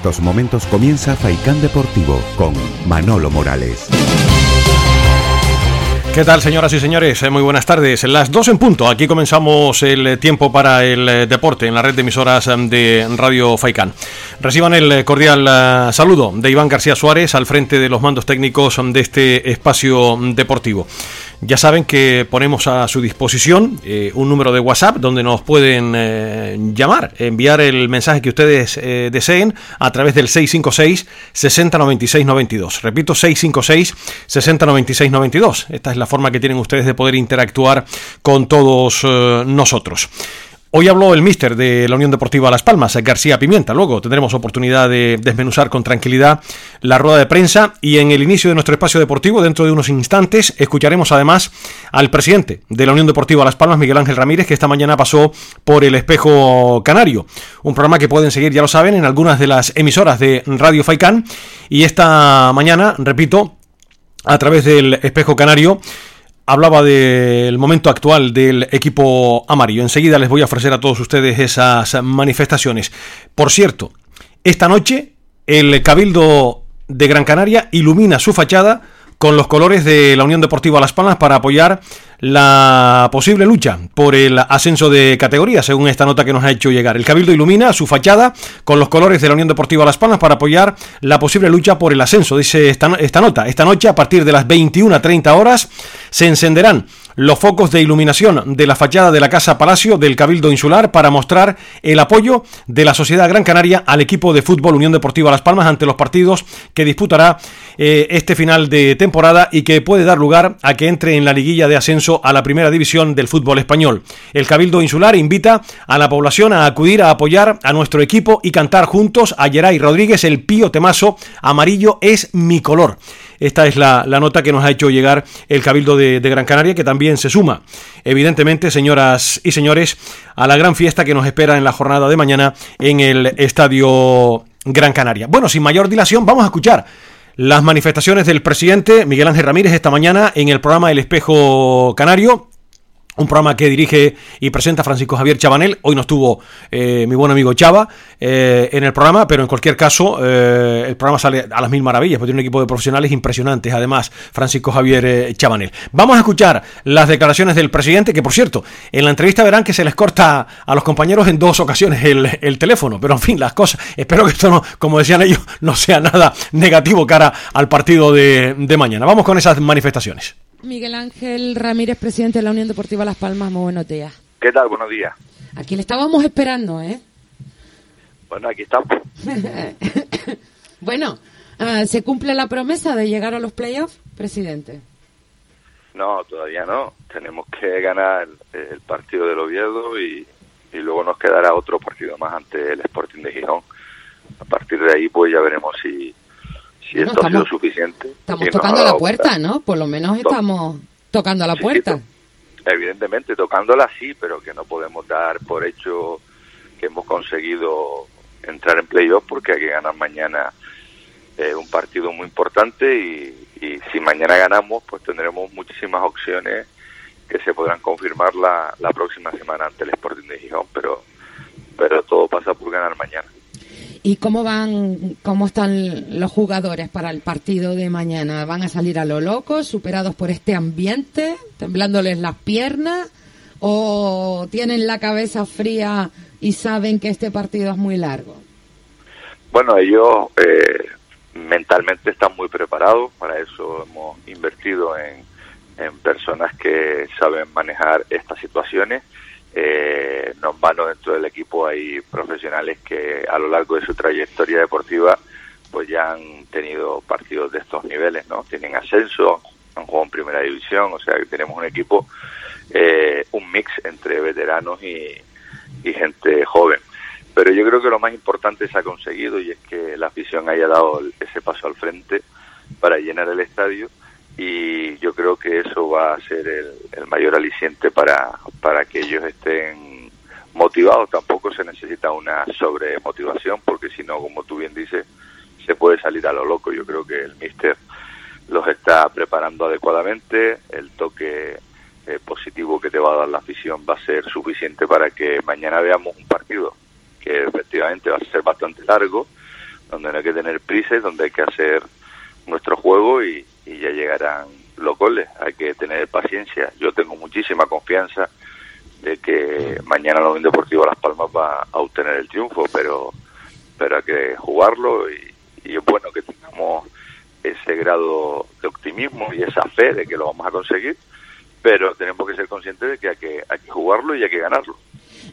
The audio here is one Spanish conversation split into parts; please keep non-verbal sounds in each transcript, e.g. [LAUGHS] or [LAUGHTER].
estos momentos comienza Faicán Deportivo con Manolo Morales. ¿Qué tal, señoras y señores? Eh, muy buenas tardes. Las dos en punto. Aquí comenzamos el tiempo para el eh, deporte en la red de emisoras eh, de Radio Faicán. Reciban el cordial saludo de Iván García Suárez al frente de los mandos técnicos de este espacio deportivo. Ya saben que ponemos a su disposición eh, un número de WhatsApp donde nos pueden eh, llamar, enviar el mensaje que ustedes eh, deseen a través del 656 6096 92. Repito, 656 6096 92. Esta es la forma que tienen ustedes de poder interactuar con todos nosotros. Hoy habló el míster de la Unión Deportiva Las Palmas, García Pimienta. Luego tendremos oportunidad de desmenuzar con tranquilidad la rueda de prensa y en el inicio de nuestro espacio deportivo, dentro de unos instantes, escucharemos además al presidente de la Unión Deportiva Las Palmas, Miguel Ángel Ramírez, que esta mañana pasó por el Espejo Canario. Un programa que pueden seguir, ya lo saben, en algunas de las emisoras de Radio Faicán. Y esta mañana, repito, a través del Espejo Canario, hablaba del momento actual del equipo amarillo. Enseguida les voy a ofrecer a todos ustedes esas manifestaciones. Por cierto, esta noche el Cabildo de Gran Canaria ilumina su fachada con los colores de la Unión Deportiva Las Palmas para apoyar la posible lucha por el ascenso de categoría, según esta nota que nos ha hecho llegar. El Cabildo ilumina su fachada con los colores de la Unión Deportiva Las Palmas para apoyar la posible lucha por el ascenso, dice esta, esta nota. Esta noche, a partir de las 21.30 horas, se encenderán los focos de iluminación de la fachada de la Casa Palacio del Cabildo Insular para mostrar el apoyo de la Sociedad Gran Canaria al equipo de fútbol Unión Deportiva Las Palmas ante los partidos que disputará eh, este final de temporada y que puede dar lugar a que entre en la liguilla de ascenso a la primera división del fútbol español. El Cabildo Insular invita a la población a acudir a apoyar a nuestro equipo y cantar juntos a Geray Rodríguez el pío temazo Amarillo es mi color. Esta es la, nota que nos ha hecho llegar el Cabildo de, Gran Canaria, que también se suma, evidentemente, señoras y señores, a la gran fiesta que nos espera en la jornada de mañana en el Estadio Gran Canaria. Bueno, sin mayor dilación, vamos a escuchar las manifestaciones del presidente Miguel Ángel Ramírez esta mañana en el programa El Espejo Canario un programa que dirige y presenta Francisco Javier Chabanel. Hoy no estuvo eh, mi buen amigo Chava eh, en el programa, pero en cualquier caso, eh, el programa sale a las mil maravillas, porque tiene un equipo de profesionales impresionantes, además, Francisco Javier Chabanel. Vamos a escuchar las declaraciones del presidente, que por cierto, en la entrevista verán que se les corta a los compañeros en dos ocasiones el, teléfono, pero en fin, las cosas, espero que esto no, como decían ellos, no sea nada negativo cara al partido de mañana. Vamos con esas manifestaciones. Miguel Ángel Ramírez, presidente de la Unión Deportiva Las Palmas, muy buenos días. ¿Qué tal? Buenos días. Aquí le estábamos esperando, ¿eh? Bueno, aquí estamos. [LAUGHS] bueno, ah, ¿se cumple la promesa de llegar a los playoffs, presidente? No, todavía no. Tenemos que ganar el, partido del Oviedo y, y, luego nos quedará otro partido más ante el Sporting de Gijón. A partir de ahí, pues ya veremos si, si esto ha sido suficiente. Estamos tocando la puerta, ¿no? Por lo menos estamos tocando la puerta. evidentemente, tocándola sí, pero que no podemos dar por hecho que hemos conseguido entrar en playoff porque hay que ganar mañana eh, un partido muy importante y, y, si mañana ganamos pues tendremos muchísimas opciones que se podrán confirmar la, la próxima semana ante el Sporting de Gijón, pero, pero todo pasa por ganar mañana. ¿Y cómo van, cómo están los jugadores para el partido de mañana? ¿Van a salir a lo loco, superados por este ambiente, temblándoles las piernas? ¿O tienen la cabeza fría y saben que este partido es muy largo? Bueno, ellos eh, mentalmente están muy preparados, para eso hemos invertido en, en personas que saben manejar estas situaciones eh, van dentro del equipo hay profesionales que a lo largo de su trayectoria deportiva pues ya han tenido partidos de estos niveles, ¿no? Tienen ascenso, han jugado en primera división, o sea que tenemos un equipo, eh, un mix entre veteranos y, y gente joven. Pero yo creo que lo más importante se ha conseguido y es que la afición haya dado ese paso al frente para llenar el estadio y yo creo que eso va a ser el, mayor aliciente para, para que ellos estén motivados. Tampoco se necesita una sobremotivación porque si no, como tú bien dices, se puede salir a lo loco. Yo creo que el míster los está preparando adecuadamente, el toque eh, positivo que te va a dar la afición va a ser suficiente para que mañana veamos un partido que efectivamente va a ser bastante largo, donde no hay que tener prisa y donde hay que hacer nuestro juego y, ya llegarán los goles. Hay que tener paciencia. Yo tengo muchísima confianza de que mañana la Unión Deportiva Las Palmas va a obtener el triunfo, pero pero hay que jugarlo y, y es bueno que tengamos ese grado de optimismo y esa fe de que lo vamos a conseguir, pero tenemos que ser conscientes de que hay que, hay que jugarlo y hay que ganarlo.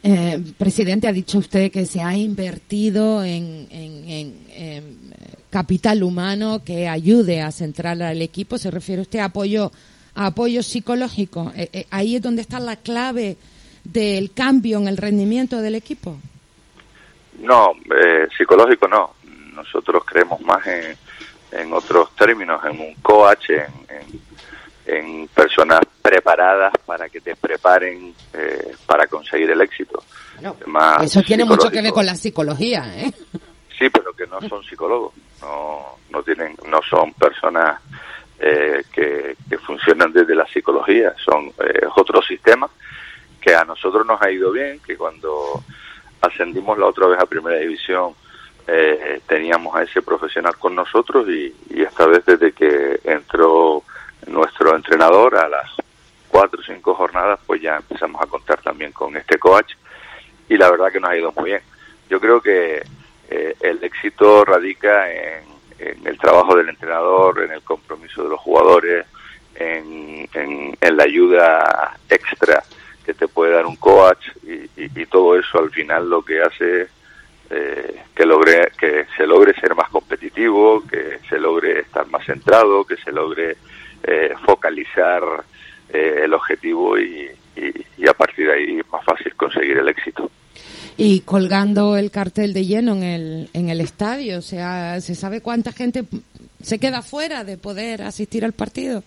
Eh, presidente, ha dicho usted que se ha invertido en, en, capital humano que ayude a centrar al equipo. ¿Se refiere usted a apoyo, a apoyo psicológico? Eh, eh, ¿Ahí es donde está la clave del cambio en el rendimiento del equipo? No, psicológico no. Nosotros creemos más en, en otros términos, en un coach, en, en, personas preparadas para que te preparen eh, para conseguir el éxito. eso tiene mucho que ver con la psicología, ¿eh? Sí, pero que no son psicólogos, no, no tienen, no son personas eh, que, funcionan desde la psicología, son eh, otro sistema que a nosotros nos ha ido bien, que cuando ascendimos la otra vez a primera división eh, teníamos a ese profesional con nosotros y, esta vez desde que entró nuestro entrenador a las cuatro o cinco jornadas, pues ya empezamos a contar también con este coach y la verdad que nos ha ido muy bien. Yo creo que eh, el éxito radica en, el trabajo del entrenador, en el compromiso de los jugadores, en, la ayuda extra que te puede dar un coach y, y, todo eso al final lo que hace eh, que logre que se logre ser más competitivo, que se logre estar más centrado, que se logre eh, focalizar eh, el objetivo y, a partir de ahí más fácil conseguir el éxito. Y colgando el cartel de lleno en el, en el estadio, o sea, ¿se sabe cuánta gente se queda fuera de poder asistir al partido?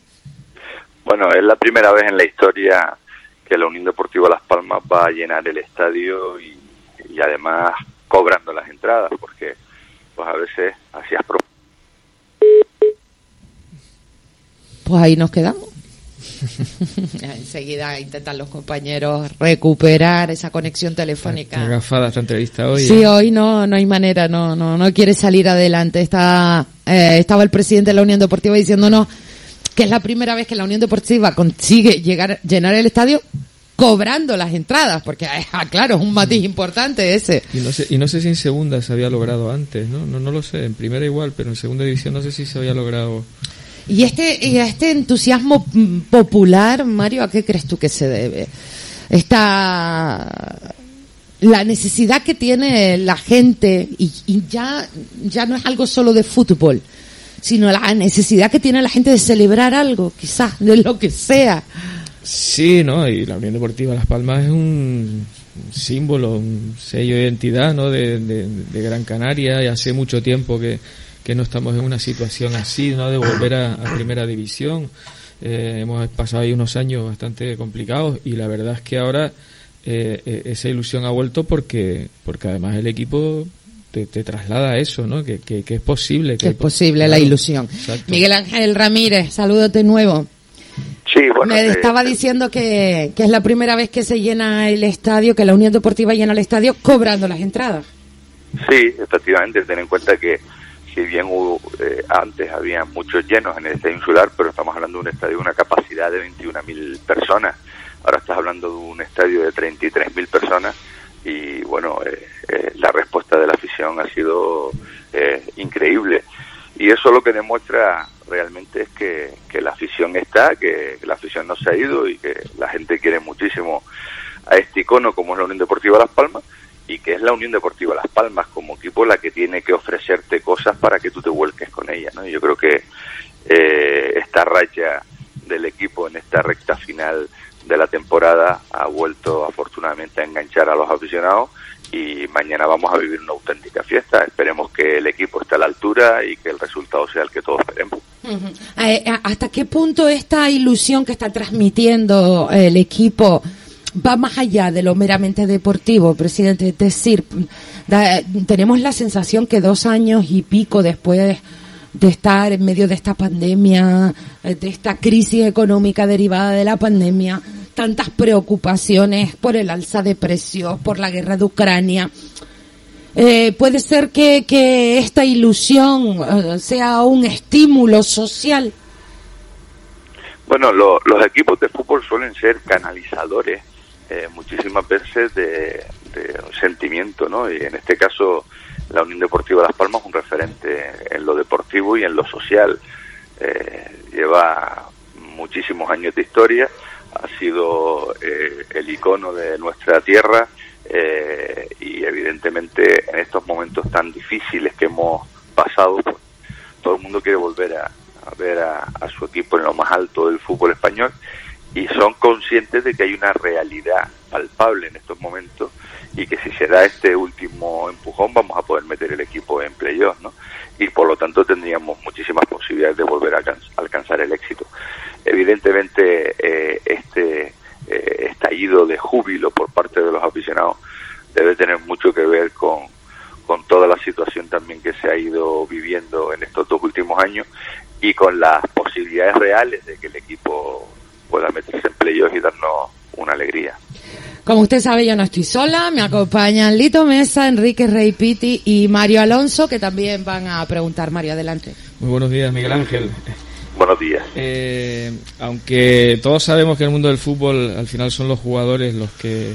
Bueno, es la primera vez en la historia que la Unión Deportiva Las Palmas va a llenar el estadio y, y además cobrando las entradas, porque pues a veces hacías... Pues ahí nos quedamos. [LAUGHS] Enseguida intentan los compañeros recuperar esa conexión telefónica. agafada esta entrevista hoy. Sí, ¿eh? hoy no, no hay manera, no, no, no quiere salir adelante. Está, eh, estaba el presidente de la Unión Deportiva diciéndonos que es la primera vez que la Unión Deportiva consigue llegar, llenar el estadio cobrando las entradas, porque ah, claro, es un matiz importante ese. Y no sé, y no sé si en segunda se había logrado antes, ¿no? No, no lo sé, en primera igual, pero en segunda división no sé si se había logrado. Y este, y este entusiasmo mm, popular, Mario, ¿a qué crees tú que se debe? Esta la necesidad que tiene la gente y, ya ya no es algo solo de fútbol sino la necesidad que tiene la gente de celebrar algo quizás de lo que sea Sí, ¿no? Y la Unión Deportiva Las Palmas es un símbolo, un sello de identidad, ¿no? De, Gran Canaria y hace mucho tiempo que, no estamos en una situación así, ¿no? De volver a, Primera División. Eh, hemos pasado ahí unos años bastante complicados y la verdad es que ahora eh, eh, esa ilusión ha vuelto porque, porque además el equipo te, traslada a eso, ¿no? Que, que, es posible. Que, es posible la ilusión. Miguel Ángel Ramírez, saludos de nuevo. Me estaba diciendo que, es la primera vez que se llena el estadio, que la Unión Deportiva llena el estadio cobrando las entradas. Sí, efectivamente, ten en cuenta que si bien eh, antes había muchos llenos en el estadio insular, pero estamos hablando de un estadio de una capacidad de 21.000 personas. Ahora estás hablando de un estadio de 33.000 personas y bueno, eh, eh, la respuesta de la afición ha sido increíble. Y eso lo que demuestra realmente es que, la afición está, que, la afición no se ha ido y que la gente quiere muchísimo a este icono como es la Unión Deportiva Las Palmas y que es la Unión Deportiva Las Palmas como equipo la que tiene que ofrecerte cosas para que tú te vuelques con ella. ¿no? yo creo que eh, esta racha del equipo en esta recta final de la temporada ha vuelto afortunadamente a enganchar a los aficionados y mañana vamos a vivir una auténtica fiesta. Esperemos que el equipo esté a la altura y que el resultado sea el que todos queremos. Eh, eh, ¿Hasta qué punto esta ilusión que está transmitiendo el equipo va más allá de lo meramente deportivo, presidente? Es decir, tenemos la sensación que dos años y pico después de estar en medio de esta pandemia, eh, de esta crisis económica derivada de la pandemia, tantas preocupaciones por el alza de precios, por la guerra de Ucrania. Eh, puede ser que, que esta ilusión eh, sea un estímulo social. Bueno, los equipos de fútbol suelen ser canalizadores eh, muchísimas veces de, sentimiento, ¿no? Y en este caso la Unión Deportiva Las Palmas es un referente en lo deportivo y en lo social. lleva muchísimos años de historia, ha sido el icono de nuestra tierra eh, y evidentemente en estos momentos tan difíciles que hemos pasado, pues, todo el mundo quiere volver a, ver a, su equipo en lo más alto del fútbol español y son conscientes de que hay una realidad palpable en estos momentos y que si se da este último empujón vamos a poder meter el equipo en playoff, ¿no? Y por lo tanto tendríamos muchísimas posibilidades de volver a alcanzar el éxito. Evidentemente eh, este eh, estallido de júbilo por parte de los aficionados debe tener mucho que ver con, con toda la situación también que se ha ido viviendo en estos dos últimos años y con las posibilidades reales de que el equipo pueda meterse en playoffs y darnos una alegría. Como usted sabe, yo no estoy sola, me acompañan Lito Mesa, Enrique Rey Piti y Mario Alonso, que también van a preguntar. Mario, adelante. Muy buenos días, Miguel Ángel. Buenos días. Eh, aunque todos sabemos que en el mundo del fútbol al final son los jugadores los que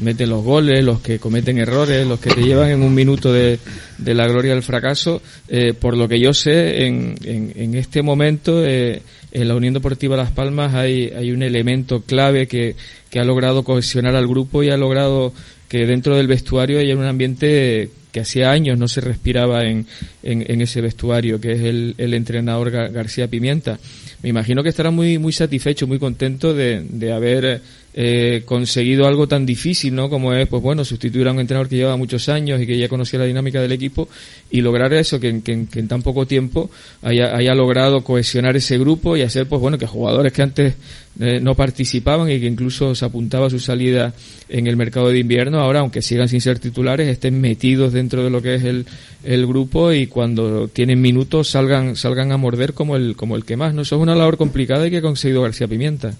meten los goles, los que cometen errores, los que te llevan en un minuto de, la gloria al fracaso. Eh, por lo que yo sé, en, en, este momento eh, en la Unión Deportiva Las Palmas hay, un elemento clave que, ha logrado cohesionar al grupo y ha logrado que dentro del vestuario haya un ambiente que hacía años no se respiraba en, ese vestuario, que es el entrenador García Pimienta. Me imagino que estará muy, muy satisfecho, muy contento de, de haber eh, conseguido algo tan difícil, ¿no? Como es, pues bueno, sustituir a un entrenador que lleva muchos años y que ya conocía la dinámica del equipo y lograr eso, que, en tan poco tiempo haya, haya, logrado cohesionar ese grupo y hacer, pues bueno, que jugadores que antes eh, no participaban y que incluso se apuntaba a su salida en el mercado de invierno, ahora, aunque sigan sin ser titulares, estén metidos dentro de lo que es el, el grupo y cuando tienen minutos salgan, salgan a morder como el, como el que más, ¿no? Eso es labor complicada y que ha conseguido García Pimienta.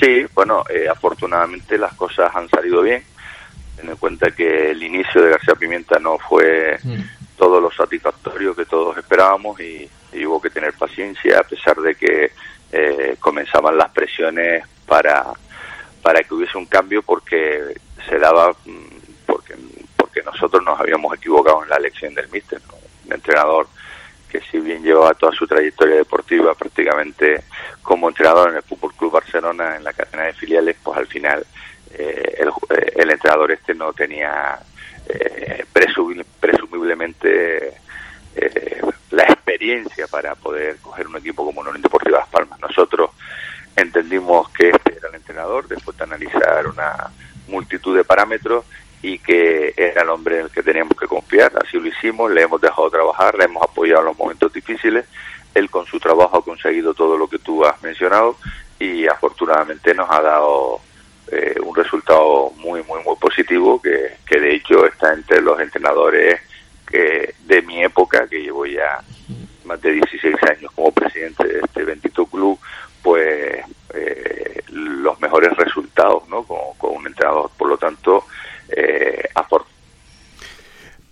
Sí, bueno, eh, afortunadamente las cosas han salido bien. Ten en cuenta que el inicio de García Pimienta no fue mm. todo lo satisfactorio que todos esperábamos y, hubo que tener paciencia a pesar de que eh, comenzaban las presiones para, para que hubiese un cambio porque se daba mm, porque porque nosotros nos habíamos equivocado en la elección del míster, un entrenador que si bien llevaba toda su trayectoria deportiva prácticamente como entrenador en el Fútbol Club Barcelona en la cadena de filiales, pues al final eh, el, eh, el, entrenador este no tenía eh, presumiblemente eh, la experiencia para poder coger un equipo como Unión Deportiva Las Palmas. Nosotros entendimos que este era el entrenador después de analizar una multitud de parámetros y que era el hombre en el que teníamos que confiar. Así lo hicimos, le hemos dejado trabajar, le hemos apoyado en los momentos difíciles. Él con su trabajo ha conseguido todo lo que tú has mencionado y afortunadamente nos ha dado eh, un resultado muy, muy, muy positivo que, que de hecho está entre los entrenadores que de mi época, que llevo ya más de 16 años como presidente de este bendito club, pues eh, los mejores resultados ¿no? con, con un entrenador. Por lo tanto, eh,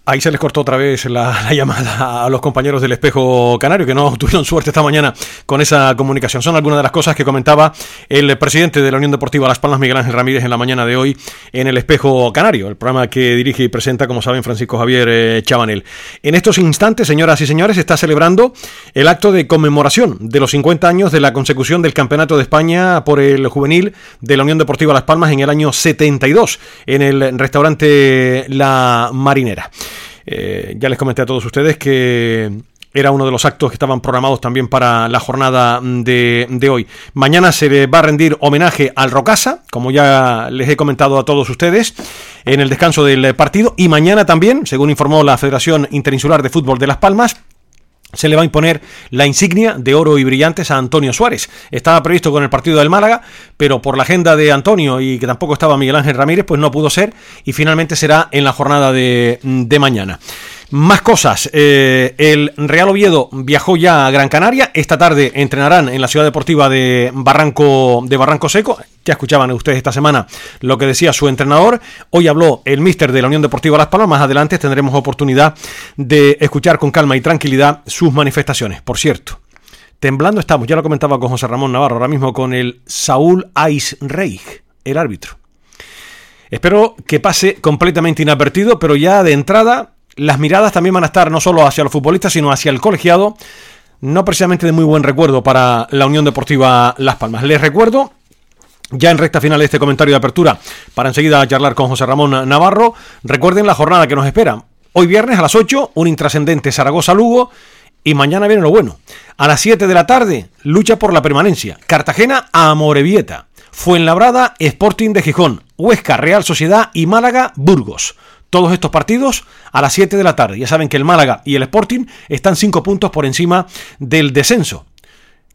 Ahí se les cortó otra vez la, llamada a los compañeros del espejo canario que no tuvieron suerte esta mañana con esa comunicación. Son algunas de las cosas que comentaba el presidente de la Unión Deportiva Las Palmas, Miguel Ángel Ramírez, en la mañana de hoy en el espejo canario, el programa que dirige y presenta, como saben, Francisco Javier eh, Chabanel. En estos instantes, señoras y señores, está celebrando el acto de conmemoración de los 50 años de la consecución del Campeonato de España por el juvenil de la Unión Deportiva Las Palmas en el año 72 en el restaurante La Marinera. Eh, ya les comenté a todos ustedes que era uno de los actos que estaban programados también para la jornada de, de, hoy. Mañana se va a rendir homenaje al Rocasa, como ya les he comentado a todos ustedes, en el descanso del partido. Y mañana también, según informó la Federación Interinsular de Fútbol de Las Palmas, se le va a imponer la insignia de oro y brillantes a Antonio Suárez. Estaba previsto con el partido del Málaga, pero por la agenda de Antonio y que tampoco estaba Miguel Ángel Ramírez, pues no pudo ser y finalmente será en la jornada de, de mañana. Más cosas. Eh, el Real Oviedo viajó ya a Gran Canaria. Esta tarde entrenarán en la ciudad deportiva de Barranco, de Barranco Seco. Ya escuchaban ustedes esta semana lo que decía su entrenador. Hoy habló el míster de la Unión Deportiva Las Palmas. Más adelante tendremos oportunidad de escuchar con calma y tranquilidad sus manifestaciones. Por cierto, temblando estamos, ya lo comentaba con José Ramón Navarro, ahora mismo con el Saúl Reich, el árbitro. Espero que pase completamente inadvertido, pero ya de entrada las miradas también van a estar no solo hacia los futbolistas, sino hacia el colegiado. No precisamente de muy buen recuerdo para la Unión Deportiva Las Palmas. Les recuerdo, ya en recta final de este comentario de apertura, para enseguida charlar con José Ramón Navarro, recuerden la jornada que nos espera. Hoy viernes a las 8, un intrascendente Zaragoza-Lugo. Y mañana viene lo bueno. A las 7 de la tarde, lucha por la permanencia. Cartagena a Amorebieta. Fuenlabrada, Sporting de Gijón. Huesca, Real Sociedad y Málaga, Burgos todos estos partidos a las 7 de la tarde. Ya saben que el Málaga y el Sporting están 5 puntos por encima del descenso.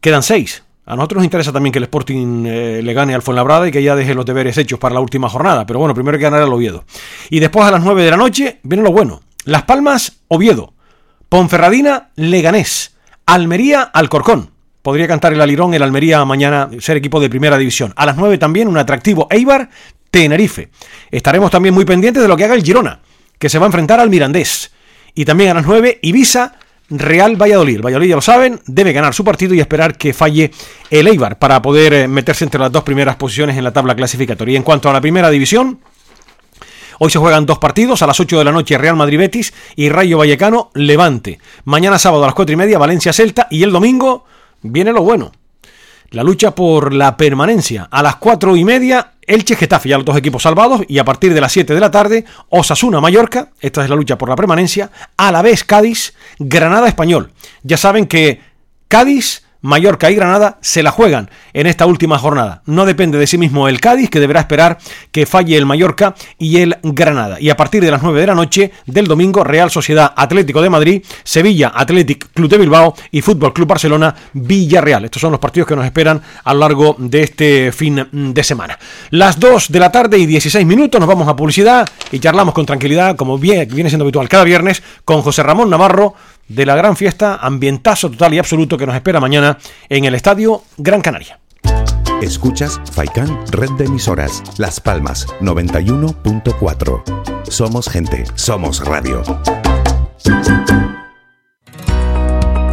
Quedan 6. A nosotros nos interesa también que el Sporting eh, le gane al Fuenlabrada y que ya deje los deberes hechos para la última jornada. Pero bueno, primero hay que ganar al Oviedo. Y después a las 9 de la noche viene lo bueno. Las Palmas, Oviedo. Ponferradina, Leganés. Almería, Alcorcón. Podría cantar el Alirón, el Almería mañana ser equipo de primera división. A las 9 también un atractivo Eibar, Tenerife. Estaremos también muy pendientes de lo que haga el Girona, que se va a enfrentar al Mirandés. Y también a las 9, Ibiza, Real Valladolid. Valladolid ya lo saben, debe ganar su partido y esperar que falle el Eibar para poder eh, meterse entre las dos primeras posiciones en la tabla clasificatoria. Y en cuanto a la primera división, Hoy se juegan dos partidos, a las 8 de la noche Real Madrid Betis y Rayo Vallecano Levante. Mañana sábado a las 4 y media Valencia Celta y el domingo viene lo bueno. La lucha por la permanencia. A las 4 y media Elche Getafe, ya los dos equipos salvados, y a partir de las 7 de la tarde, Osasuna Mallorca, esta es la lucha por la permanencia, a la vez Cádiz, Granada Español. Ya saben que Cádiz Mallorca y Granada se la juegan en esta última jornada. No depende de sí mismo el Cádiz, que deberá esperar que falle el Mallorca y el Granada. Y a partir de las 9 de la noche del domingo, Real Sociedad Atlético de Madrid, Sevilla Athletic Club de Bilbao y Fútbol Club Barcelona Villarreal. Estos son los partidos que nos esperan a lo largo de este fin de semana. Las 2 de la tarde y 16 minutos nos vamos a publicidad y charlamos con tranquilidad, como viene siendo habitual cada viernes, con José Ramón Navarro de la gran fiesta, ambientazo total y absoluto que nos espera mañana en el Estadio Gran Canaria. Escuchas Faikan Red de Emisoras, Las Palmas 91.4. Somos gente, somos radio.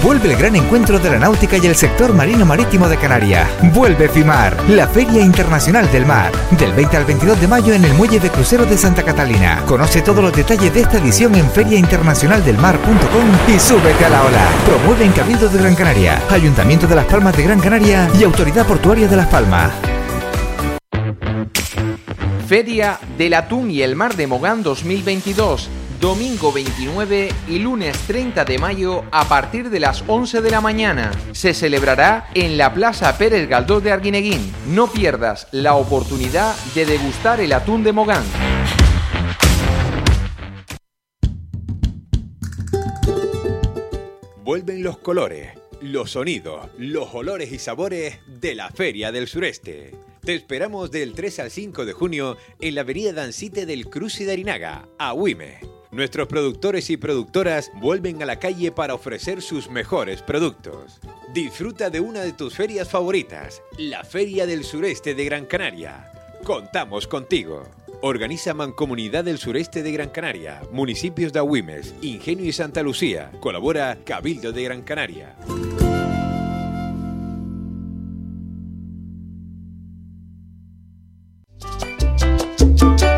Vuelve el gran encuentro de la náutica y el sector marino marítimo de Canarias. Vuelve FIMAR, la Feria Internacional del Mar, del 20 al 22 de mayo en el Muelle de Crucero de Santa Catalina. Conoce todos los detalles de esta edición en feriainternacionaldelmar.com y súbete a la ola. Promueve Cabildo de Gran Canaria, Ayuntamiento de Las Palmas de Gran Canaria y Autoridad Portuaria de Las Palmas. Feria del Atún y el Mar de Mogán 2022 domingo 29 y lunes 30 de mayo a partir de las 11 de la mañana. Se celebrará en la Plaza Pérez Galdós de Arguineguín. No pierdas la oportunidad de degustar el atún de Mogán. Vuelven los colores, los sonidos, los olores y sabores de la Feria del Sureste. Te esperamos del 3 al 5 de junio en la Avenida Dancite del Cruce de Arinaga, a Huime. Nuestros productores y productoras vuelven a la calle para ofrecer sus mejores productos. Disfruta de una de tus ferias favoritas, la Feria del Sureste de Gran Canaria. Contamos contigo. Organiza Mancomunidad del Sureste de Gran Canaria, municipios de Agüimes, Ingenio y Santa Lucía. Colabora Cabildo de Gran Canaria.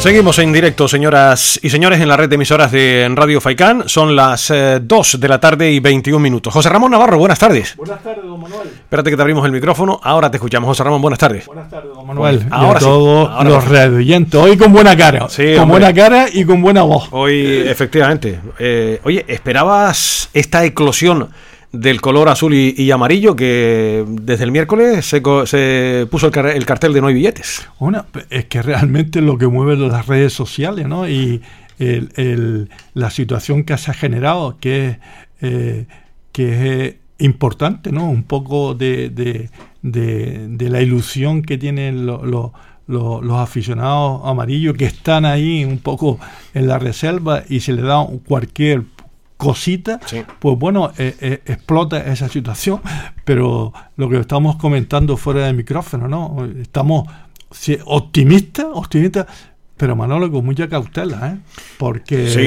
Seguimos en directo, señoras y señores, en la red de emisoras de Radio Faicán. Son las 2 de la tarde y 21 minutos. José Ramón Navarro, buenas tardes. Buenas tardes, don Manuel. Espérate que te abrimos el micrófono. Ahora te escuchamos, José Ramón. Buenas tardes. Buenas tardes, don Manuel. Ahora y a todos sí. Ahora los radioyentes. Hoy con buena cara. Sí, con hombre. buena cara y con buena voz. Hoy, efectivamente. Eh, oye, ¿esperabas esta eclosión del color azul y, amarillo que desde el miércoles se, se puso el, car- el cartel de no hay billetes? Una, es que realmente lo que mueve las redes sociales, ¿no? Y el- la situación que se ha generado, que es, eh, que es importante, ¿no? Un poco de, de- de- la ilusión que tienen lo- lo- lo- los aficionados amarillos que están ahí un poco en la reserva y se le da cualquier cosita, pues bueno, eh, eh, explota esa situación, pero lo que estamos comentando fuera del micrófono, ¿no? Estamos sí, optimistas, optimistas, pero Manolo con mucha cautela, ¿eh? Porque Sí.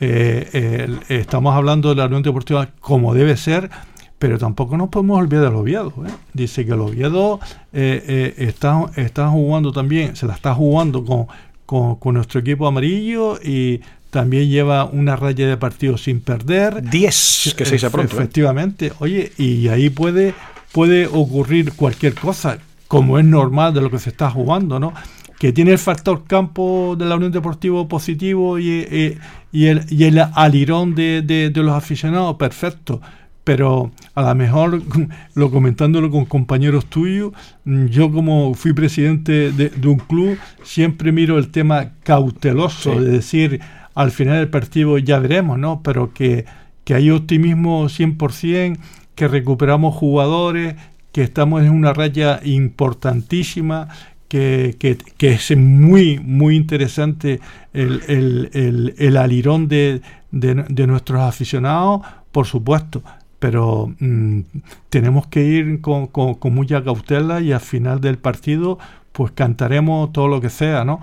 eh, estamos hablando de la Unión Deportiva como debe ser, pero tampoco nos podemos olvidar del Oviedo. ¿eh? Dice que el Oviedo eh, eh, está, está jugando también, se la está jugando con, con, con nuestro equipo amarillo y también lleva una raya de partidos sin perder. 10, que se dice pronto, ¿eh? Efectivamente. Oye, y ahí puede, puede ocurrir cualquier cosa, como es normal de lo que se está jugando, ¿no? Que tiene el factor campo de la Unión Deportiva positivo y, eh, y, el, y el alirón de, de- de los aficionados, perfecto. Pero a lo mejor, [LAUGHS] lo comentándolo con compañeros tuyos, mm, yo como fui presidente de, de un club, siempre miro el tema cauteloso, Sí. de decir, al final del partido ya veremos, ¿no? Pero que, que hay optimismo 100%, que recuperamos jugadores, que estamos en una raya importantísima, que, que- que es muy, muy interesante el, el- el- alirón de, de- de nuestros aficionados, por supuesto, pero mm, tenemos que ir con, con- con mucha cautela y al final del partido pues cantaremos todo lo que sea, ¿no?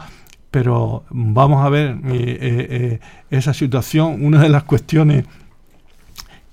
Pero vamos a ver eh, eh, eh, esa situación, una de las cuestiones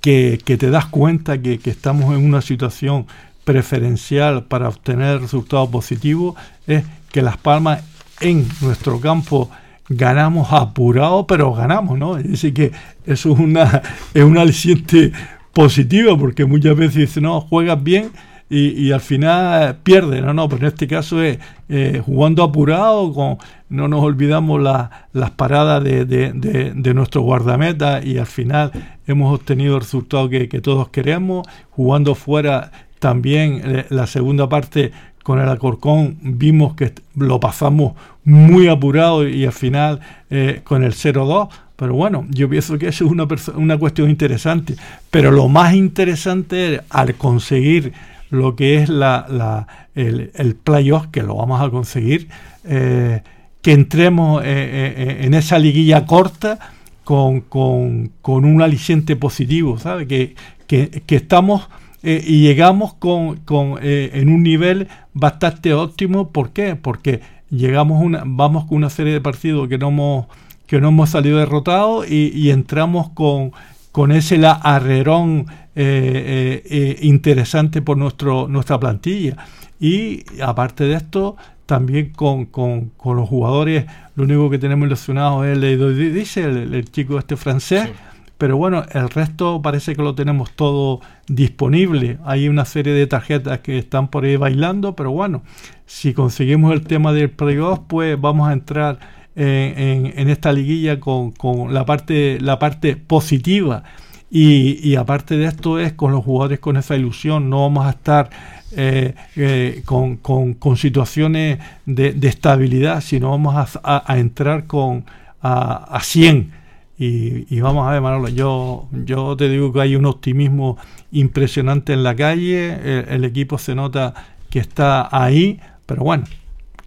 que, que te das cuenta que, que estamos en una situación preferencial para obtener resultados positivos es que Las Palmas en nuestro campo ganamos apurado, pero ganamos, ¿no? Es decir, que eso es una, es una aliciente positiva, porque muchas veces dicen, no, juegas bien y, y al final pierdes, no, no, pero en este caso es eh, jugando apurado, con, no nos olvidamos la- las paradas de, de, de, nuestro guardameta y al final hemos obtenido el resultado que, que todos queremos, jugando fuera también eh, la segunda parte con el Alcorcón vimos que lo pasamos muy apurado y al final eh, con el 0-2. Pero bueno, yo pienso que eso es una, una cuestión interesante. Pero lo más interesante es al conseguir lo que es la, la el, playoff, que lo vamos a conseguir, eh, que entremos eh, en esa liguilla corta con, con, un aliciente positivo, ¿sabe? Que, que, estamos eh, y llegamos con, eh, en un nivel bastante óptimo. ¿Por qué? Porque llegamos una, vamos con una serie de partidos que no hemos, que no hemos salido derrotados y entramos con, con ese arrerón eh, interesante por nuestro, nuestra plantilla. Y aparte de esto, también con, con, con, los jugadores, lo único que tenemos ilusionado es el, dice el, el chico este francés. Pero bueno, el resto parece que lo tenemos todo disponible. Hay una serie de tarjetas que están por ahí bailando, pero bueno, si conseguimos el tema del playoff, pues vamos a entrar en, esta liguilla con, la, parte, la parte positiva. Y, aparte de esto es con los jugadores con esa ilusión, no vamos a estar eh, eh, con, con, situaciones de, de, estabilidad, sino vamos a, a, entrar con a, a 100 y, vamos a ver, Manolo, yo, yo te digo que hay un optimismo impresionante en la calle, el equipo se nota que está ahí, pero bueno,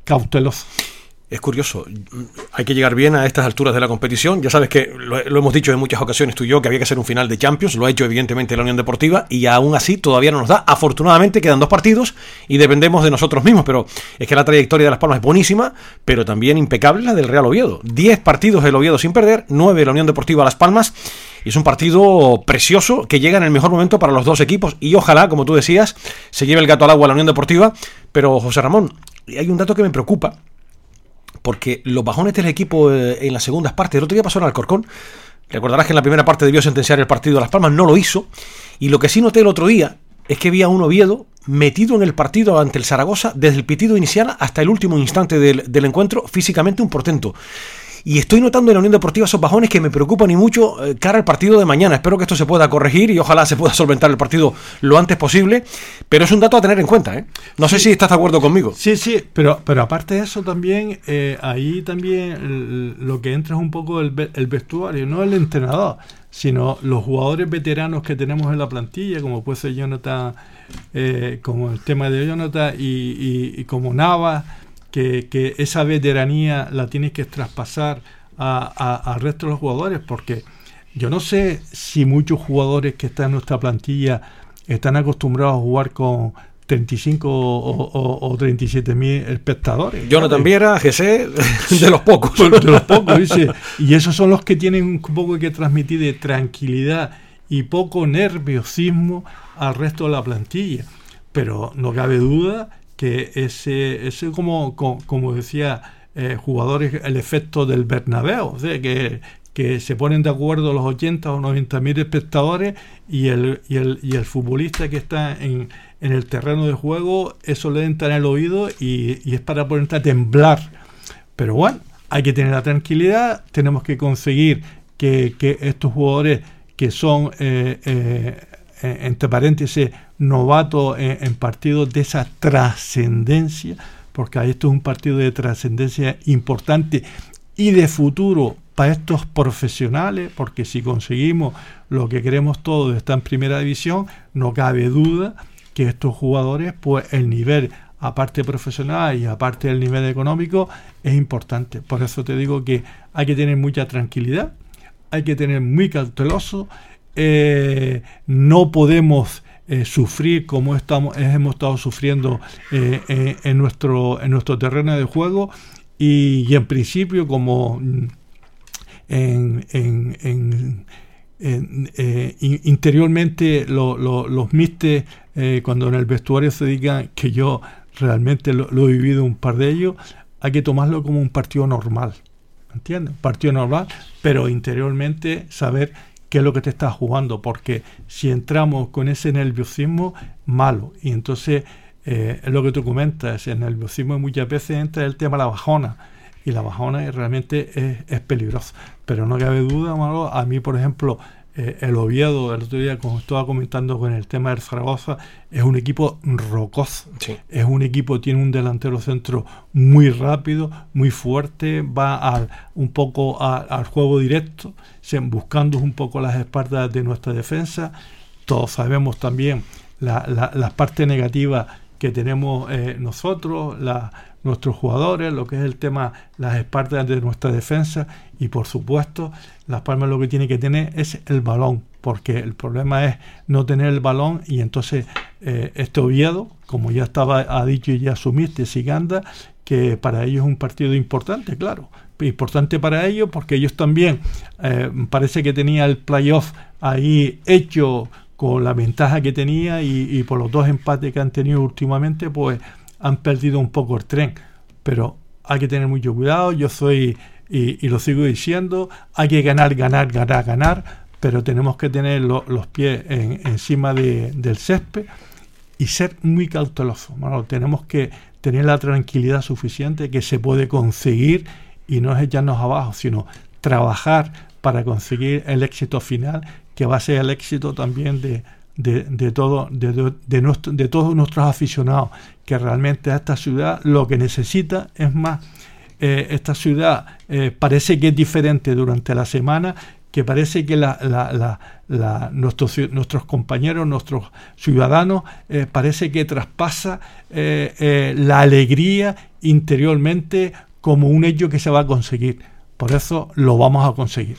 cauteloso es curioso. Hay que llegar bien a estas alturas de la competición. Ya sabes que lo, hemos dicho en muchas ocasiones tú y yo que había que hacer un final de Champions. Lo ha hecho evidentemente la Unión Deportiva y aún así todavía no nos da. Afortunadamente quedan dos partidos y dependemos de nosotros mismos. Pero es que la trayectoria de Las Palmas es buenísima, pero también impecable la del Real Oviedo. Diez partidos del Oviedo sin perder, nueve de la Unión Deportiva Las Palmas. Es un partido precioso que llega en el mejor momento para los dos equipos y ojalá, como tú decías, se lleve el gato al agua a la Unión Deportiva. Pero José Ramón, hay un dato que me preocupa porque los bajones del equipo eh, en las segundas partes, el otro día pasó en Alcorcón, recordarás que en la primera parte debió sentenciar el partido de Las Palmas, no lo hizo, y lo que sí noté el otro día es que había un Oviedo metido en el partido ante el Zaragoza desde el pitido inicial hasta el último instante del encuentro, físicamente un portento. Y estoy notando en la Unión Deportiva esos bajones que me preocupan y mucho eh, cara al partido de mañana. Espero que esto se pueda corregir y ojalá se pueda solventar el partido lo antes posible. Pero es un dato a tener en cuenta. ¿eh? No sí. sé si estás de acuerdo conmigo. Sí, sí, pero, pero aparte de eso también, eh, ahí también lo que entra es un poco el, el vestuario, no el entrenador, sino los jugadores veteranos que tenemos en la plantilla, como puede ser Jonathan, eh, como el tema de Jonathan y, y, y como Nava que, que esa veteranía la tienes que traspasar al resto de los jugadores, porque yo no sé si muchos jugadores que están en nuestra plantilla están acostumbrados a jugar con 35 o, o, o 37 mil espectadores. Jonathan Viera, GC, [LAUGHS] de los pocos. De los pocos, dice. Y esos son los que tienen un poco que transmitir de tranquilidad y poco nerviosismo al resto de la plantilla. Pero no cabe duda que ese, ese como, como, decía eh, jugadores, el efecto del Bernabéu, o sea, que, que se ponen de acuerdo los 80 o 90 mil espectadores y el, y, el, y el futbolista que está en, en el terreno de juego, eso le entra en el oído y, y es para ponerte a temblar. Pero bueno, hay que tener la tranquilidad, tenemos que conseguir que, que estos jugadores que son, eh, eh, entre paréntesis, novato en, en partidos de esa trascendencia, porque esto es un partido de trascendencia importante y de futuro para estos profesionales, porque si conseguimos lo que queremos todos, estar en primera división, no cabe duda que estos jugadores, pues el nivel aparte profesional y aparte del nivel económico es importante. Por eso te digo que hay que tener mucha tranquilidad, hay que tener muy cauteloso, eh, no podemos eh, sufrir como estamos, hemos estado sufriendo eh, eh, en, nuestro, en nuestro terreno de juego y, en principio como mm, en, en, en, en eh, interiormente lo, lo, los mistes cuando en el vestuario se digan que yo realmente lo, lo, he vivido un par de ellos hay que tomarlo como un partido normal ¿entiendes? partido normal pero interiormente saber qué es lo que te estás jugando, porque si entramos con ese nerviosismo, malo. Y entonces, eh, es lo que tú comentas, el nerviosismo muchas veces entra el tema de la bajona, y la bajona realmente es, es peligrosa. Pero no cabe duda, malo, a mí, por ejemplo, eh, el Oviedo, el otro día, como estaba comentando con el tema del Zaragoza, es un equipo rocoso. Es un equipo, tiene un delantero centro muy rápido, muy fuerte, va al, un poco al juego directo, buscando un poco las espaldas de nuestra defensa. Todos sabemos también la, la, las partes negativas que tenemos eh, nosotros, nuestros jugadores, lo que es el tema, las espaldas de nuestra defensa y por supuesto Las Palmas lo que tiene que tener es el balón, porque el problema es no tener el balón y entonces eh, este Oviedo, como ya estaba ha dicho y ya asumiste Siganda, que para ellos es un partido importante, claro, importante para ellos porque ellos también eh, parece que tenía el playoff ahí hecho con la ventaja que tenía y, por los dos empates que han tenido últimamente, pues han perdido un poco el tren. Pero hay que tener mucho cuidado, yo soy, y, lo sigo diciendo, hay que ganar, ganar, ganar, ganar, pero tenemos que tener los pies encima del césped y ser muy cautelosos. tenemos que tener la tranquilidad suficiente que se puede conseguir y no es echarnos abajo, sino trabajar para conseguir el éxito final que va a ser el éxito también de, de, todo, de, de, todos nuestros aficionados, que realmente a esta ciudad lo que necesita es más. Eh, esta ciudad eh, parece que es diferente durante la semana, que parece que la, la, la, nuestros, nuestros compañeros, nuestros ciudadanos, eh, parece que traspasa la alegría interiormente como un hecho que se va a conseguir. Por eso lo vamos a conseguir.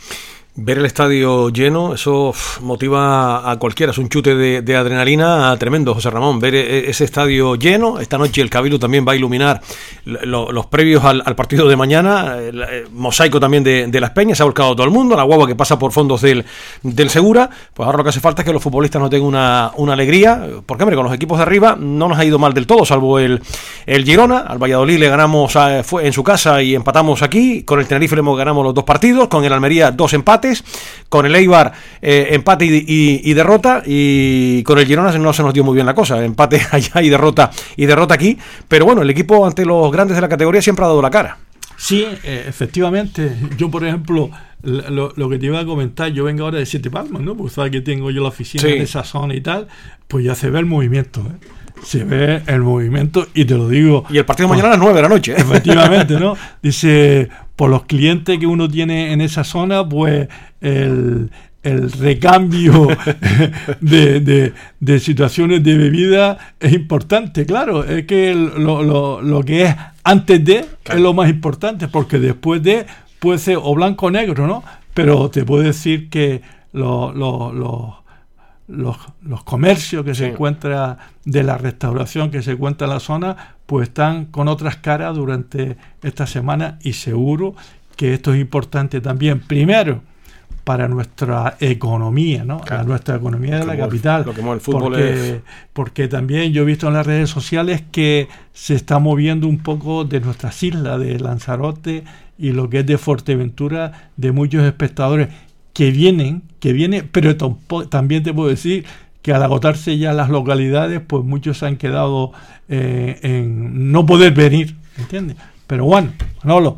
Ver el estadio lleno, eso motiva a cualquiera, es un chute de, adrenalina tremendo, José Ramón. Ver e, ese estadio lleno, esta noche el Cabildo también va a iluminar los previos al, partido de mañana, el, eh, mosaico también de, las peñas, se ha volcado todo el mundo, la guagua que pasa por fondos del, del Segura, pues ahora lo que hace falta es que los futbolistas no tengan una, una alegría, porque hombre, con los equipos de arriba no nos ha ido mal del todo, salvo el, el Girona, al Valladolid le ganamos fue en su casa y empatamos aquí, con el Tenerife le ganado los dos partidos, con el Almería dos empates, con el Eibar eh, empate y, derrota, y con el Girona no se nos dio muy bien la cosa, empate [LAUGHS] allá y derrota y derrota aquí, pero bueno, el equipo ante los grandes de la categoría siempre ha dado la cara. Sí, eh, efectivamente. Yo, por ejemplo, lo, que te iba a comentar, yo vengo ahora de Siete Palmas, ¿no? Porque sabes que tengo yo la oficina en esa zona y tal, pues ya se ve el movimiento, ¿eh? Se ve el movimiento y te lo digo. Y el partido mañana a las 9 de la noche. [LAUGHS] Efectivamente, ¿no? [LAUGHS] Dice, por los clientes que uno tiene en esa zona, pues el, recambio [LAUGHS] de, de, situaciones de bebida es importante, claro. Es que lo, lo, que es antes de es lo más importante, porque después de puede ser o blanco o negro, ¿no? Pero te puedo decir que los los, los comercios que se encuentran de la restauración que se encuentra en la zona, pues están con otras caras durante esta semana y seguro que esto es importante también, primero, para nuestra economía, ¿no? nuestra economía de la capital. porque, porque también yo he visto en las redes sociales que se está moviendo un poco de nuestras islas, de Lanzarote y lo que es de Fuerteventura, de muchos espectadores que vienen, que vienen, pero también te puedo decir que al agotarse ya las localidades, pues muchos se han quedado eh, en no poder venir, ¿entiendes? Pero bueno, Manolo,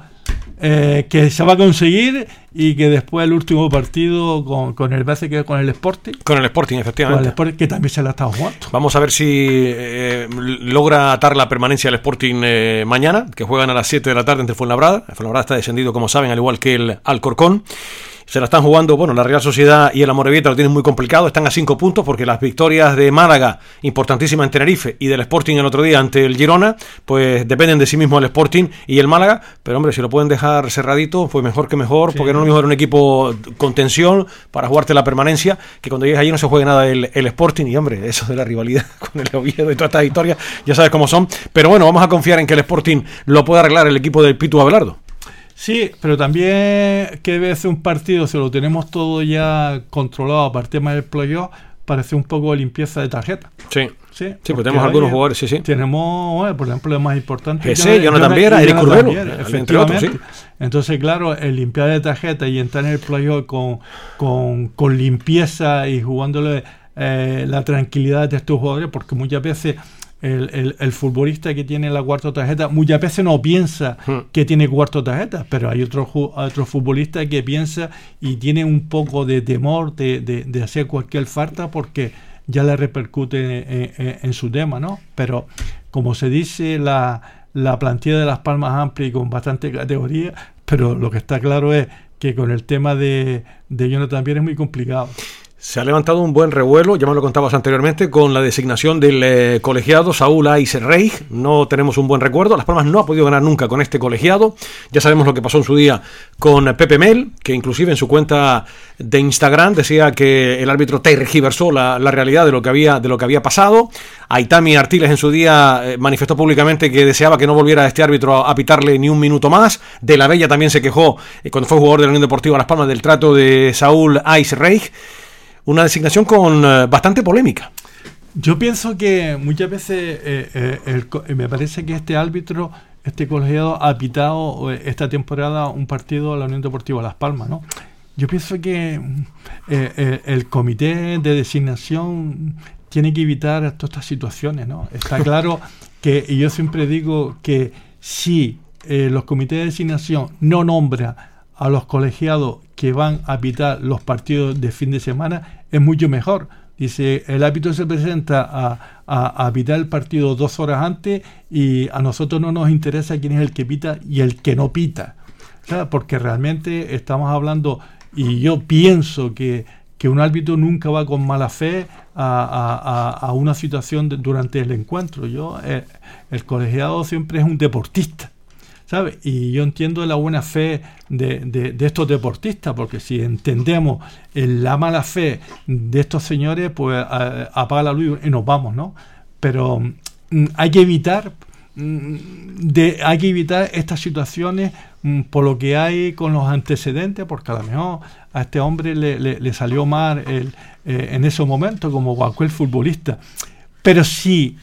eh, que se va a conseguir y que después el último partido con, con el base que con el Sporting. Con el Sporting, efectivamente. Con el Sporting, que también se la estado jugando. Vamos a ver si eh, logra atar la permanencia del Sporting mañana, que juegan a las 7 de la tarde entre Fuenlabrada. El Fuenlabrada está descendido, como saben, al igual que el Alcorcón se la están jugando, bueno, la Real Sociedad y el Amorebieta lo tienen muy complicado, están a cinco puntos porque las victorias de Málaga, importantísima en Tenerife, y del Sporting el otro día ante el Girona, pues dependen de sí mismo el Sporting y el Málaga, pero hombre, si lo pueden dejar cerradito, pues mejor que mejor, porque no es mejor un equipo con tensión para jugarte la permanencia, que cuando llegues allí no se juegue nada el, el Sporting, y hombre, eso de la rivalidad [LAUGHS] con el Oviedo y toda esta historia, ya sabes cómo son, pero bueno, vamos a confiar en que el Sporting lo pueda arreglar el equipo del Pitu Abelardo. Sí, pero también que ser un partido, si lo tenemos todo ya controlado para el tema del playoff, parece un poco limpieza de tarjeta. Sí. Sí, sí pues tenemos algunos jugadores, sí, sí. Tenemos, por ejemplo, el más importante. Ese, Jonathan Viera, Eric Curbelo, efectivamente. Entonces, claro, el limpiar de tarjeta y entrar en el playoff con, con, con limpieza y jugándole eh, la tranquilidad de estos jugadores, porque muchas veces el, el- el futbolista que tiene la cuarta tarjeta muchas veces no piensa Hmm. que tiene cuarta tarjeta, pero hay otro, otro futbolista que piensa y tiene un poco de temor de, de- de hacer cualquier falta porque ya le repercute en, en- en su tema, ¿no? Pero como se dice, la, la plantilla de Las Palmas amplia y con bastante categoría, pero lo que está claro es que con el tema de, de Jonathan Pierre es muy complicado. Se ha levantado un buen revuelo, ya me lo contabas anteriormente, con la designación del eh, colegiado Saúl Ais. No tenemos un buen recuerdo. Las Palmas no ha podido ganar nunca con este colegiado. Ya sabemos lo que pasó en su día con Pepe Mel, que inclusive en su cuenta de Instagram decía que el árbitro tergiversó la, la realidad de lo que había de lo que había pasado. Aitami Artiles en su día eh, manifestó públicamente que deseaba que no volviera este árbitro a, pitarle ni un minuto más. De la Bella también se quejó eh, cuando fue jugador de la Unión Deportiva Las Palmas del trato de Saúl Ais. Una designación con eh, bastante polémica. Yo pienso que muchas veces eh, eh, el me parece que este árbitro, este colegiado, ha pitado esta temporada un partido a la Unión Deportiva Las Palmas, ¿no? Yo pienso que el comité de designación tiene que evitar todas estas situaciones, ¿no? Está [LAUGHS] claro que, y yo siempre digo que si los comités de designación no nombran a los colegiados que van a pitar los partidos de fin de semana, es mucho mejor. Dice, el árbitro se presenta a, a, a pitar el partido dos horas antes y a nosotros no nos interesa quién es el que pita y el que no pita. Porque realmente estamos hablando, y yo pienso que, que un árbitro nunca va con mala fe a, a- una situación durante el encuentro. Yo, eh, el colegiado siempre es un deportista. ¿Sabes? Y yo entiendo la buena fe de, estos deportistas, porque si entendemos en la mala fe de estos señores, pues apaga la luz y nos vamos, ¿no? Pero mm, hay que evitar mm, hay que evitar estas situaciones mm, por lo que hay con los antecedentes, porque a lo mejor a este hombre le, salió mal eh, en ese momento, como cualquier futbolista. Pero si